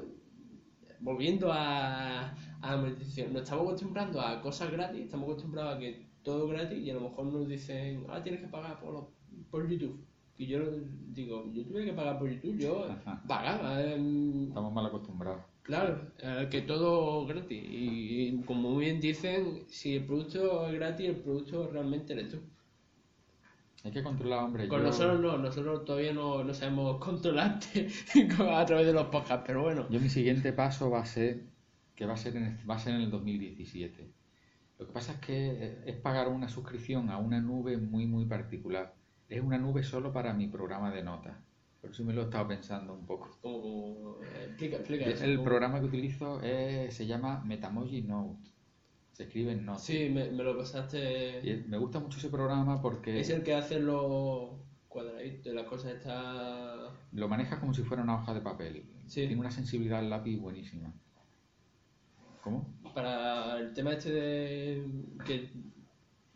volviendo a, a la monetización. Nos estamos acostumbrando a cosas gratis, estamos acostumbrados a que todo gratis y a lo mejor nos dicen, ah, tienes que pagar por, lo- por YouTube. Y yo digo, yo tuve que pagar por YouTube, yo pagaba. em, Estamos mal acostumbrados. Claro, eh, que todo gratis. Y, como muy bien dicen, si el producto es gratis, el producto realmente eres tú. Hay que controlar, hombre. Con yo- nosotros no, nosotros todavía no, no sabemos controlarte a través de los podcasts, pero bueno. Yo mi siguiente paso va a ser que va a ser en el, va a ser en el 2017. Lo que pasa es que eh, es pagar una suscripción a una nube muy muy particular. Es una nube solo para mi programa de notas. Por eso me lo he estado pensando un poco. Como, como, eh, explica, explica eso. El ¿cómo? programa que utilizo es- se llama Metamoji Note. Se escribe en Note. Sí, me, me lo pasaste. me gusta mucho ese programa porque Es el que hace los cuadraditos, las cosas estas. lo maneja como si fuera una hoja de papel. Sí. Tiene una sensibilidad al lápiz buenísima. ¿Cómo? Para el tema este de. que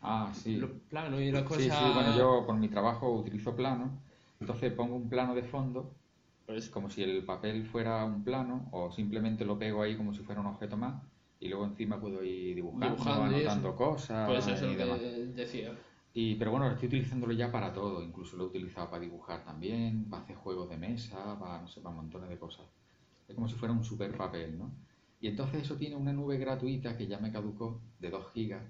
Ah, sí. los planos y las cosas. Sí, sí, bueno, yo por mi trabajo utilizo plano, entonces pongo un plano de fondo, Pues, como si el papel fuera un plano, o simplemente lo pego ahí como si fuera un objeto más, y luego encima puedo ir dibujando, Dibujando anotando cosas pues eso es y lo demás. que decía. Y, pero bueno, estoy utilizándolo ya para todo, incluso lo he utilizado para dibujar también, para hacer juegos de mesa, para, no sé, para montones de cosas. Es como si fuera un super papel, ¿no? Y entonces eso tiene una nube gratuita que ya me caducó, de 2 gigas,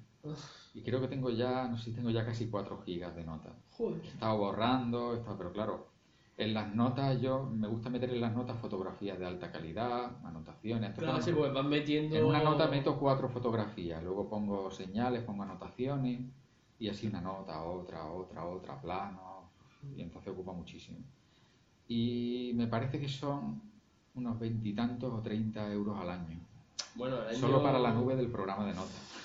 y creo que tengo ya, no sé si tengo ya casi 4 gigas de notas. Joder. He estado borrando, he estado- pero claro, en las notas yo me gusta meter en las notas fotografías de alta calidad, anotaciones. Claro, sí, pues van metiendo. En una nota meto cuatro fotografías, luego pongo señales, pongo anotaciones y así una nota, otra, otra, otra, plano, y entonces ocupa muchísimo. Y me parece que son unos veintitantos o treinta euros al año, Bueno, el año- solo para la nube del programa de notas.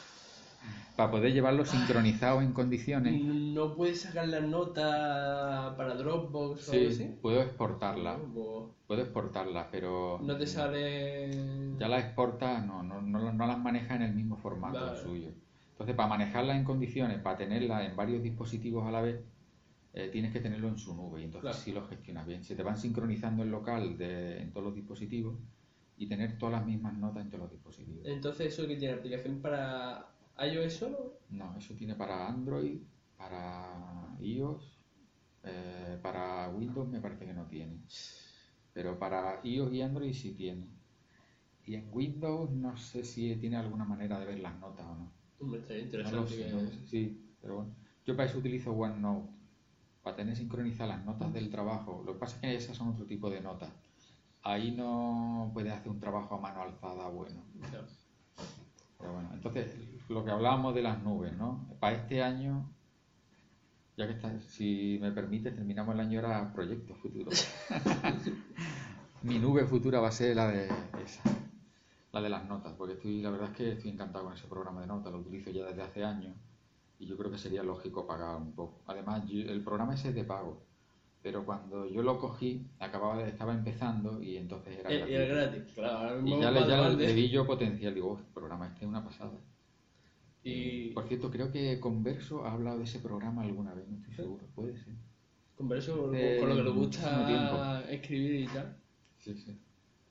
Para poder llevarlo sincronizado en condiciones. ¿No puedes sacar la nota para Dropbox o algo Sí, así? puedo exportarla, O puedo exportarla, pero ¿No te sale.? ya las exporta, no, no, no, no las maneja en el mismo formato Vale. suyo. Entonces, para manejarla en condiciones, para tenerla en varios dispositivos a la vez, eh, tienes que tenerlo en su nube y entonces Claro. sí lo gestionas bien. Se te van sincronizando el local de, en todos los dispositivos y tener todas las mismas notas en todos los dispositivos. Entonces, ¿eso que tiene aplicación para iOS solo? No, eso tiene para Android, para iOS, eh, para Windows me parece que no tiene. Pero para iOS y Android sí tiene. Y en Windows no sé si tiene alguna manera de ver las notas o no. Hombre, No lo interesante sé, que- no lo sé, sí, pero bueno. Yo para eso utilizo OneNote, para tener sincronizadas las notas del trabajo. Lo que pasa es que esas son otro tipo de notas. Ahí no puedes hacer un trabajo a mano alzada bueno. Claro. Pero bueno, entonces, lo que hablábamos de las nubes, ¿no? Para este año, ya que está, si me permite, terminamos el año ahora proyectos futuros. Mi nube futura va a ser la de esa, la de las notas, porque estoy, la verdad es que estoy encantado con ese programa de notas, lo utilizo ya desde hace años y yo creo que sería lógico pagar un poco. Además, yo- el programa ese es de pago, pero cuando yo lo cogí, acababa de, estaba empezando y entonces era Eh, Y es gratis, claro. Y ya, le, ya le di yo potencial, digo, "Oh, el programa este es una pasada. Y Por cierto, creo que Converso ha hablado de ese programa alguna vez, no estoy seguro, puede ser. converso con, lo que le gusta escribir y tal. Sí, sí.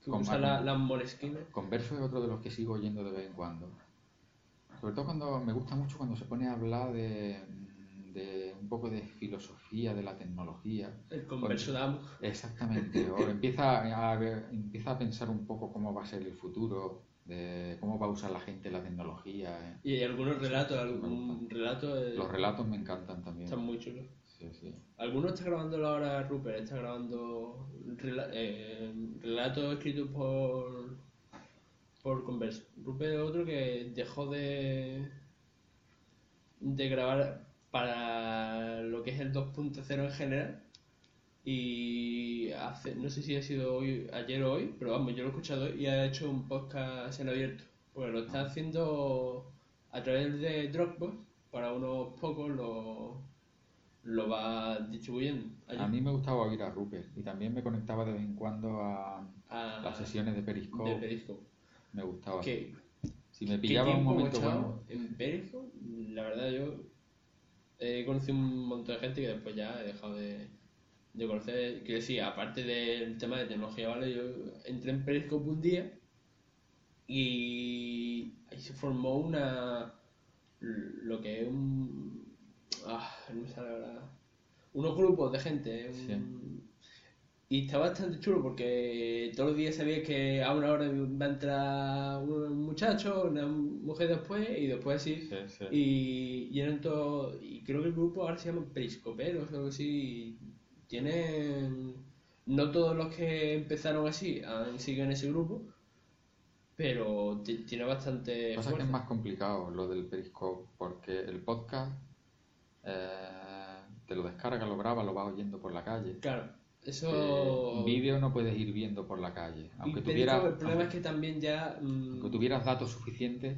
Que Con- usa la- las moleskines. Converso es otro de los que sigo oyendo de vez en cuando. Sobre todo cuando me gusta mucho cuando se pone a hablar de, de un poco de filosofía de la tecnología. El converso damos. Exactamente. O empieza a, ver- empieza a pensar un poco cómo va a ser el futuro, de cómo va a usar la gente la tecnología. eh. Y hay algunos relatos, algún relato eh, Los relatos me encantan también. están muy chulos. Sí, sí. Algunos está grabando ahora Rupert, está grabando rela- eh, relatos escritos por por Converso. Rupert es otro que dejó de de grabar para lo que es el 2.0 en general y hace, no sé si ha sido hoy, ayer o hoy, pero vamos, yo lo he escuchado y ha hecho un podcast en abierto, porque lo está haciendo a través de Dropbox, para unos pocos lo, lo va distribuyendo allí. A mí me gustaba oír a Rupert y también me conectaba de vez en cuando a a- las sesiones de Periscope. de Periscope. Me gustaba. Si me ¿Qué pillaba un momento bueno. en Periscope? La verdad, yo he conocido un montón de gente que después ya he dejado de, de conocer. Quiero decir, aparte del tema de tecnología, ¿vale? Yo entré en Periscope un día y ahí se formó una. lo que es un. Ah, no me sale ahora. Unos grupos de gente. un- Y está bastante chulo porque todos los días sabías que a una hora va a entrar un muchacho, una mujer después y después así. Sí, sí. Y, y eran todos. Y creo que el grupo ahora se llama Periscoperos o algo así. y Tienen. No todos los que empezaron así han, siguen ese grupo, pero ti- tiene bastante. Pasa que es fuerza. más complicado lo del Periscope, porque el podcast eh, te lo descargas, lo grabas, lo vas oyendo por la calle. Claro, Eh, eso. vídeo no puedes ir viendo por la calle. Aunque tuvieras, el problema aunque- es que también ya. mm, aunque tuvieras datos suficientes,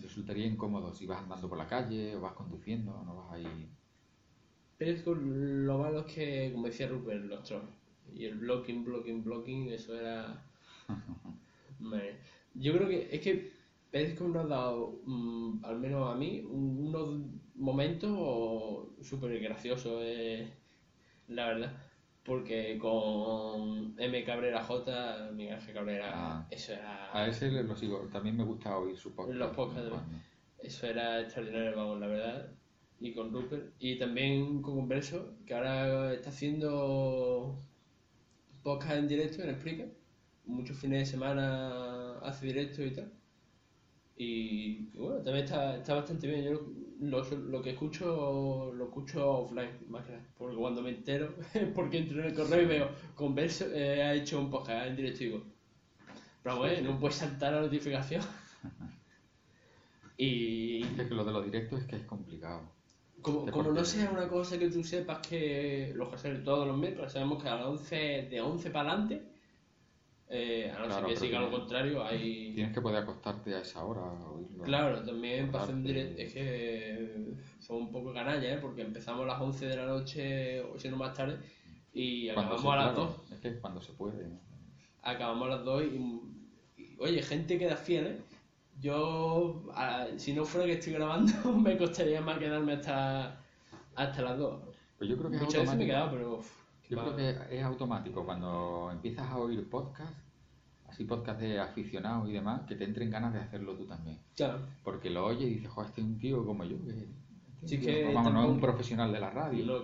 resultaría incómodo si vas andando por la calle o vas conduciendo, no vas ahí. Periscope lo malo es que, como decía Rupert, los trolls. Y el blocking, blocking, blocking, eso era. Yo creo que es que Periscope nos ha dado, mm, al menos a mí, un- unos momentos súper graciosos, eh, la verdad. Porque con M. Cabrera J, Miguel Ángel Cabrera, Ah. eso era. A ese lo sigo. También me gusta oír su podcast. Los podcasts. Eso era extraordinario, vamos, la verdad. Y con Rupert. Y también con Converso, que ahora está haciendo podcast en directo en Explica. Muchos fines de semana hace directo y tal. Y, bueno, también está, está bastante bien. Yo lo, lo que escucho, lo escucho offline, más que nada. Porque cuando me entero, porque entro en el correo y veo Converso eh, ha hecho un podcast en directo y digo, pero bueno, no puedes saltar la notificación. Y Es que lo de los directos es que es complicado. Como, como no sea una cosa que tú sepas que los que hacen todos los miércoles, sabemos que a las 11, de 11 para adelante, eh, a no Claro, ser que siga lo contrario, hay... Tienes que poder acostarte a esa hora oírlo. Claro, también para hacer un Acordarte. directo, es que fue un poco canalla, ¿eh? porque empezamos a las 11 de la noche, o si no más tarde, y acabamos se, a las claro, 2. Es que cuando se puede. ¿no? Acabamos a las 2 y, y, oye, gente que da fiel, ¿eh? Yo, a- si no fuera que estoy grabando, me costaría más quedarme hasta, hasta las 2. Pues yo creo que Muchas veces me he quedado, pero... uf, Yo va. creo que es automático cuando empiezas a oír podcast, así podcast de aficionados y demás, que te entren ganas de hacerlo tú también. Claro. Porque lo oyes y dices, joder, este es un tío como yo. Que, este Sí, un que tío- vamos, no es un profesional de la radio.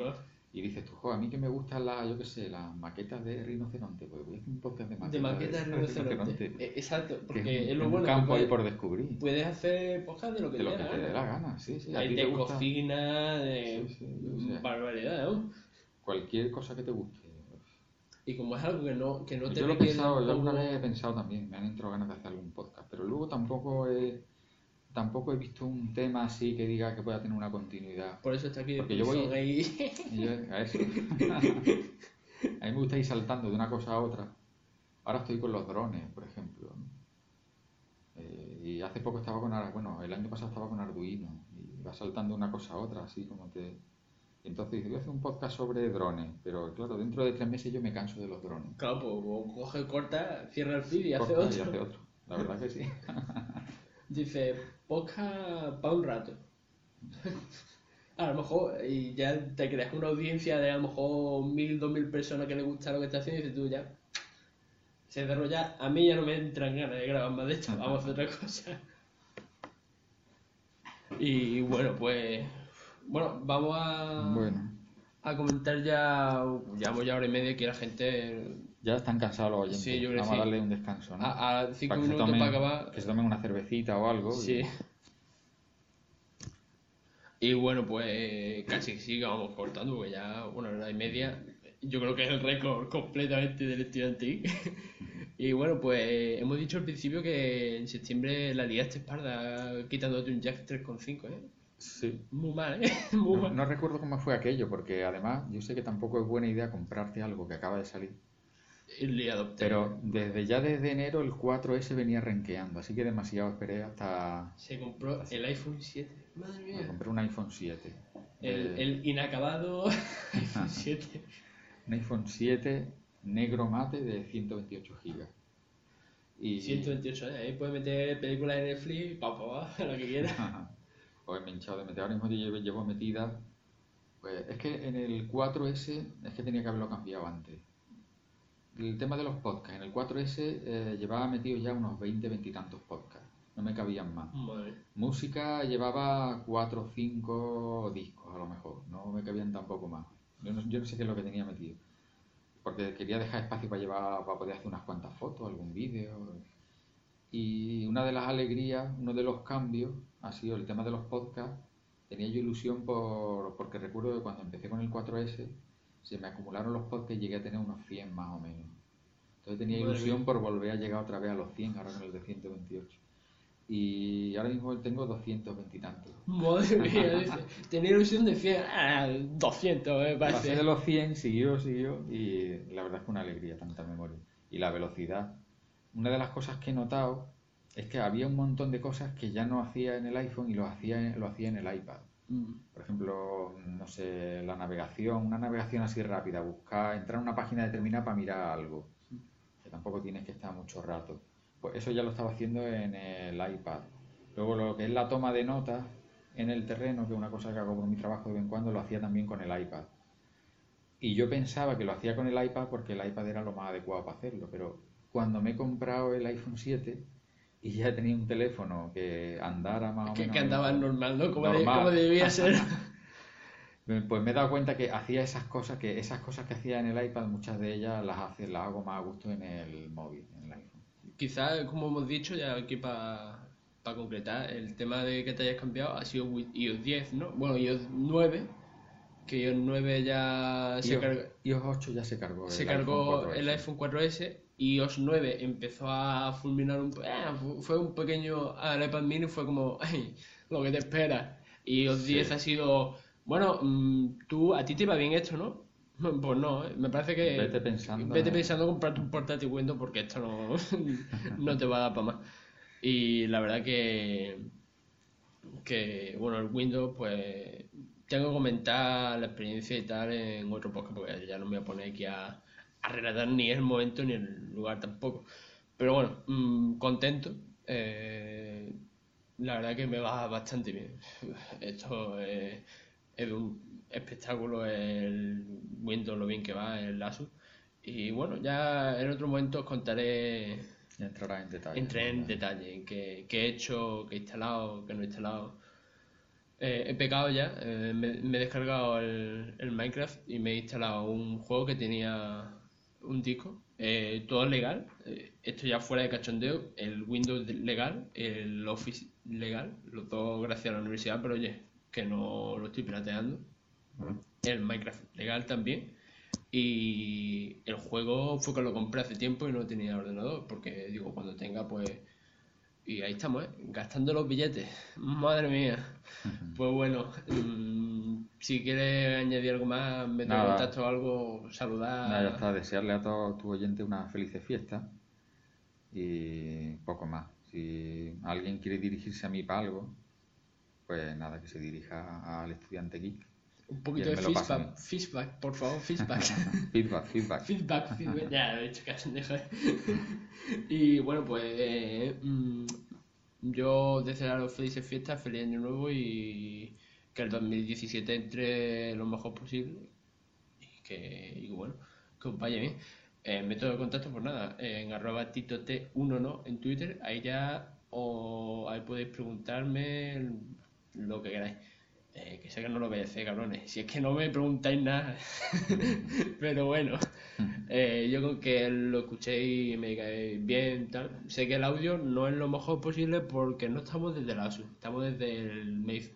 Y dices tú, joder, a mí que me gustan las, yo qué sé, las maquetas de rinoceronte, pues voy a hacer un podcast de maquetas De maquetas de rinoceronte. Eh, Exacto, que porque es, es, un- lo un bueno. que campo ahí puedes, por descubrir. puedes hacer podcast de lo que de lo que te dé la gana. sí, sí. Hay ti de cocina, de Sí, sí, sea. barbaridad, ¿no? cualquier cosa que te guste. Y como es algo que no, que no te yo lo he pensado, yo alguna vez he pensado también, me han entrado ganas de hacer algún podcast, pero luego tampoco he, tampoco he visto un tema así que diga que pueda tener una continuidad. Por eso está aquí de Porque yo voy- Wilson ahí. Y yo, a eso. a mí me gusta ir saltando de una cosa a otra. Ahora estoy con los drones, por ejemplo. Eh, y hace poco estaba con, bueno, el año pasado estaba con Arduino y va saltando de una cosa a otra, así como te... entonces voy a hacer un podcast sobre drones, pero claro, dentro de tres meses yo me canso de los drones. Claro, pues coge, corta, cierra el feed y hace otro. y hace otro. La verdad que sí. Dice, podcast para un rato. a lo mejor, y ya te creas una audiencia de a lo mejor mil, dos mil personas que le gusta lo que estás haciendo y dices tú ya. Se desarrolla, a mí ya no me entran ganas de grabar más de esto, vamos a hacer otra cosa. Y bueno, pues. Bueno, vamos a, Bueno, a comentar ya. Llevamos ya hora y media que la gente. Ya están cansados los oyentes. Sí, yo creo Vamos a darle un descanso, ¿no? A, a cinco Para minutos tomen- para acabar. Que se tomen una cervecita o algo. Sí. Y bueno, pues casi que sí, vamos cortando, porque ya una hora y media, yo creo que es el récord completamente del estudiantil. y bueno, pues hemos dicho al principio que en septiembre la liaste parda quitándote un Jack 3.5, ¿eh? Sí. Muy mal, ¿eh? Muy No, mal. no recuerdo cómo fue aquello, porque además yo sé que tampoco es buena idea comprarte algo que acaba de salir. Pero desde ya desde enero el 4S venía renqueando, así que demasiado esperé hasta... Se compró el iPhone 7. Madre Me mía. compré un iPhone 7. El, Eh, el inacabado iPhone 7. Un iPhone 7 negro mate de 128 gigas. Y... 128, ¿eh? Ahí puedes meter películas de Netflix, pa, pa, pa, la que quieras. Pues me he hinchado de meter. Ahora mismo llevo, llevo metida. Pues es que en el 4S es que tenía que haberlo cambiado antes. El tema de los podcasts. En el 4S eh, llevaba metido ya unos 20, 20 y tantos podcasts. No me cabían más. Madre. Música llevaba 4 o 5 discos a lo mejor. No me cabían tampoco más. Yo no, yo no sé qué es lo que tenía metido. Porque quería dejar espacio para llevar, para poder hacer unas cuantas fotos, algún vídeo. Y una de las alegrías, uno de los cambios, ha sido el tema de los podcasts. Tenía yo ilusión por, porque recuerdo que cuando empecé con el 4S se me acumularon los podcasts y llegué a tener unos 100 más o menos. Entonces tenía Madre ilusión mía. por volver a llegar otra vez a los 100, ahora con el de 128. Y ahora mismo tengo 220 y tantos. Madre mía, tenía ilusión de 100, ah, 200 me parece. de los 100, siguió, siguió y la verdad es que una alegría tanta memoria. Y la velocidad. Una de las cosas que he notado es que había un montón de cosas que ya no hacía en el iPhone y lo hacía en, lo hacía en el iPad. Mm. Por ejemplo, no sé, la navegación, una navegación así rápida, buscar, entrar a una página determinada para mirar algo, que tampoco tienes que estar mucho rato. Pues eso ya lo estaba haciendo en el iPad. Luego lo que es la toma de notas en el terreno, que es una cosa que hago por mi trabajo de vez en cuando, lo hacía también con el iPad. Y yo pensaba que lo hacía con el iPad porque el iPad era lo más adecuado para hacerlo, pero cuando me he comprado el iPhone 7 y ya tenía un teléfono que andara más o Que, menos... que andaba normal, ¿no? Como, de- Normal. como debía ser. Pues me he dado cuenta que hacía esas cosas, que esas cosas que hacía en el iPad, muchas de ellas las, hace, las hago más a gusto en el móvil, en el iPhone. Quizás, como hemos dicho, ya aquí para concretar, el tema de que te hayas cambiado ha sido iOS 10, ¿no? Bueno, iOS 9, que iOS 9 ya se iOS, cargó. iOS 8 ya se cargó. se el cargó iPhone 4S. el iPhone 4S y iOS 9 empezó a fulminar un eh, fu- fue un pequeño al iPad mini fue como "Ay, lo que te espera y iOS Sí. 10 ha sido bueno mm, tú a ti te va bien esto ¿no? pues no ¿eh? me parece que Vete pensando vete en- pensando en comprarte un portátil Windows porque esto no no te va a dar para más y la verdad que que bueno el Windows pues tengo que comentar la experiencia y tal en otro podcast porque ya no me voy a poner aquí a, a relatar ni el momento ni el lugar tampoco pero bueno mm, contento eh, la verdad que me va bastante bien. Esto es, es un espectáculo el Windows lo bien que va el Asus. Y bueno, ya en otro momento os contaré, entrará en detalle. entré en detalle, en qué, qué he hecho, qué he instalado, qué no he instalado. Eh, he pecado ya, eh, me, me he descargado el, el Minecraft y me he instalado un juego que tenía un disco, eh, todo legal, eh, esto ya fuera de cachondeo, el Windows legal, el Office legal, los dos gracias a la universidad, pero oye, que no lo estoy pirateando. El Minecraft legal también. Y el juego fue que lo compré hace tiempo y no tenía ordenador, porque digo, cuando tenga, pues. Y ahí estamos, ¿eh? Gastando los billetes. Madre mía. Pues bueno, mm, si quieres añadir algo más, meter en contacto o algo, saludar. Nada, ya está. Desearle a todos tus oyentes una feliz fiesta y poco más. Si alguien quiere dirigirse a mí para algo, pues nada, que se dirija al estudiante geek. Un poquito de feedback, feedback, por favor, feedback. Feedback, feedback. Feedback, feedback. Ya, lo he dicho cachondejo. ¿eh? y bueno, pues eh, yo desear los felices fiestas, feliz año nuevo y que el 2017 entre lo mejor posible y que, y bueno, que os vaya bien. Eh, método de contacto, pues nada, en arroba titoT1 no en Twitter, ahí ya o ahí podéis preguntarme lo que queráis. Eh, que sé que no lo a hacer, cabrones. Si es que no me preguntáis nada. Pero bueno, eh, yo con que lo escuchéis y me digáis bien, tal. Sé que el audio no es lo mejor posible porque no estamos desde el ASUS, estamos desde el Meizu.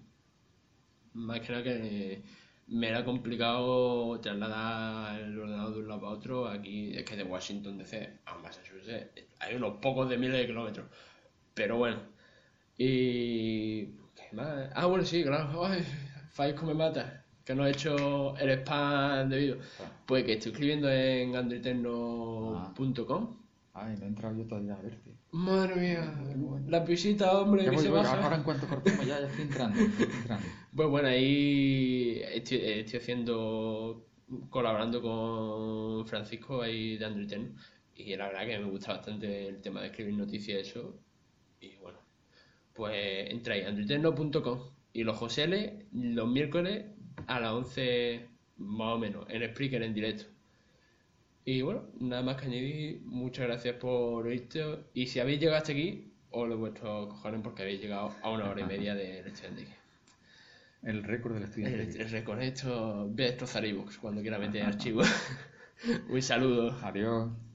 Más que nada que me era complicado trasladar el ordenador de un lado para otro. Aquí es que de Washington DC a Massachusetts hay unos pocos de miles de kilómetros. Pero bueno. Y. ¿Qué más? Ah, bueno, sí, claro. Ay, Faisco me mata. Que no he hecho el spam debido. Pues que estoy escribiendo en androidtecno.com. Ay, no he entrado yo todavía a verte. Madre mía, la visita, hombre, que voy, se voy, baja. ahora en cuanto cortemos ya, ya estoy entrando, ya estoy entrando. Pues bueno, ahí estoy, estoy haciendo, colaborando con Francisco ahí de Android Tecno, y la verdad que me gusta bastante el tema de escribir noticias y eso. Y bueno, pues entráis a y los Joseles los miércoles a las 11 más o menos en Spreaker en directo. Y bueno, nada más que añadir, muchas gracias por oírte y si habéis llegado hasta aquí, os lo vuestros cojones porque habéis llegado a una hora y media del estudiante. El récord del estudiante. El, el reconecto, voy a destrozar cuando quiera meter archivos. Un saludo. Adiós.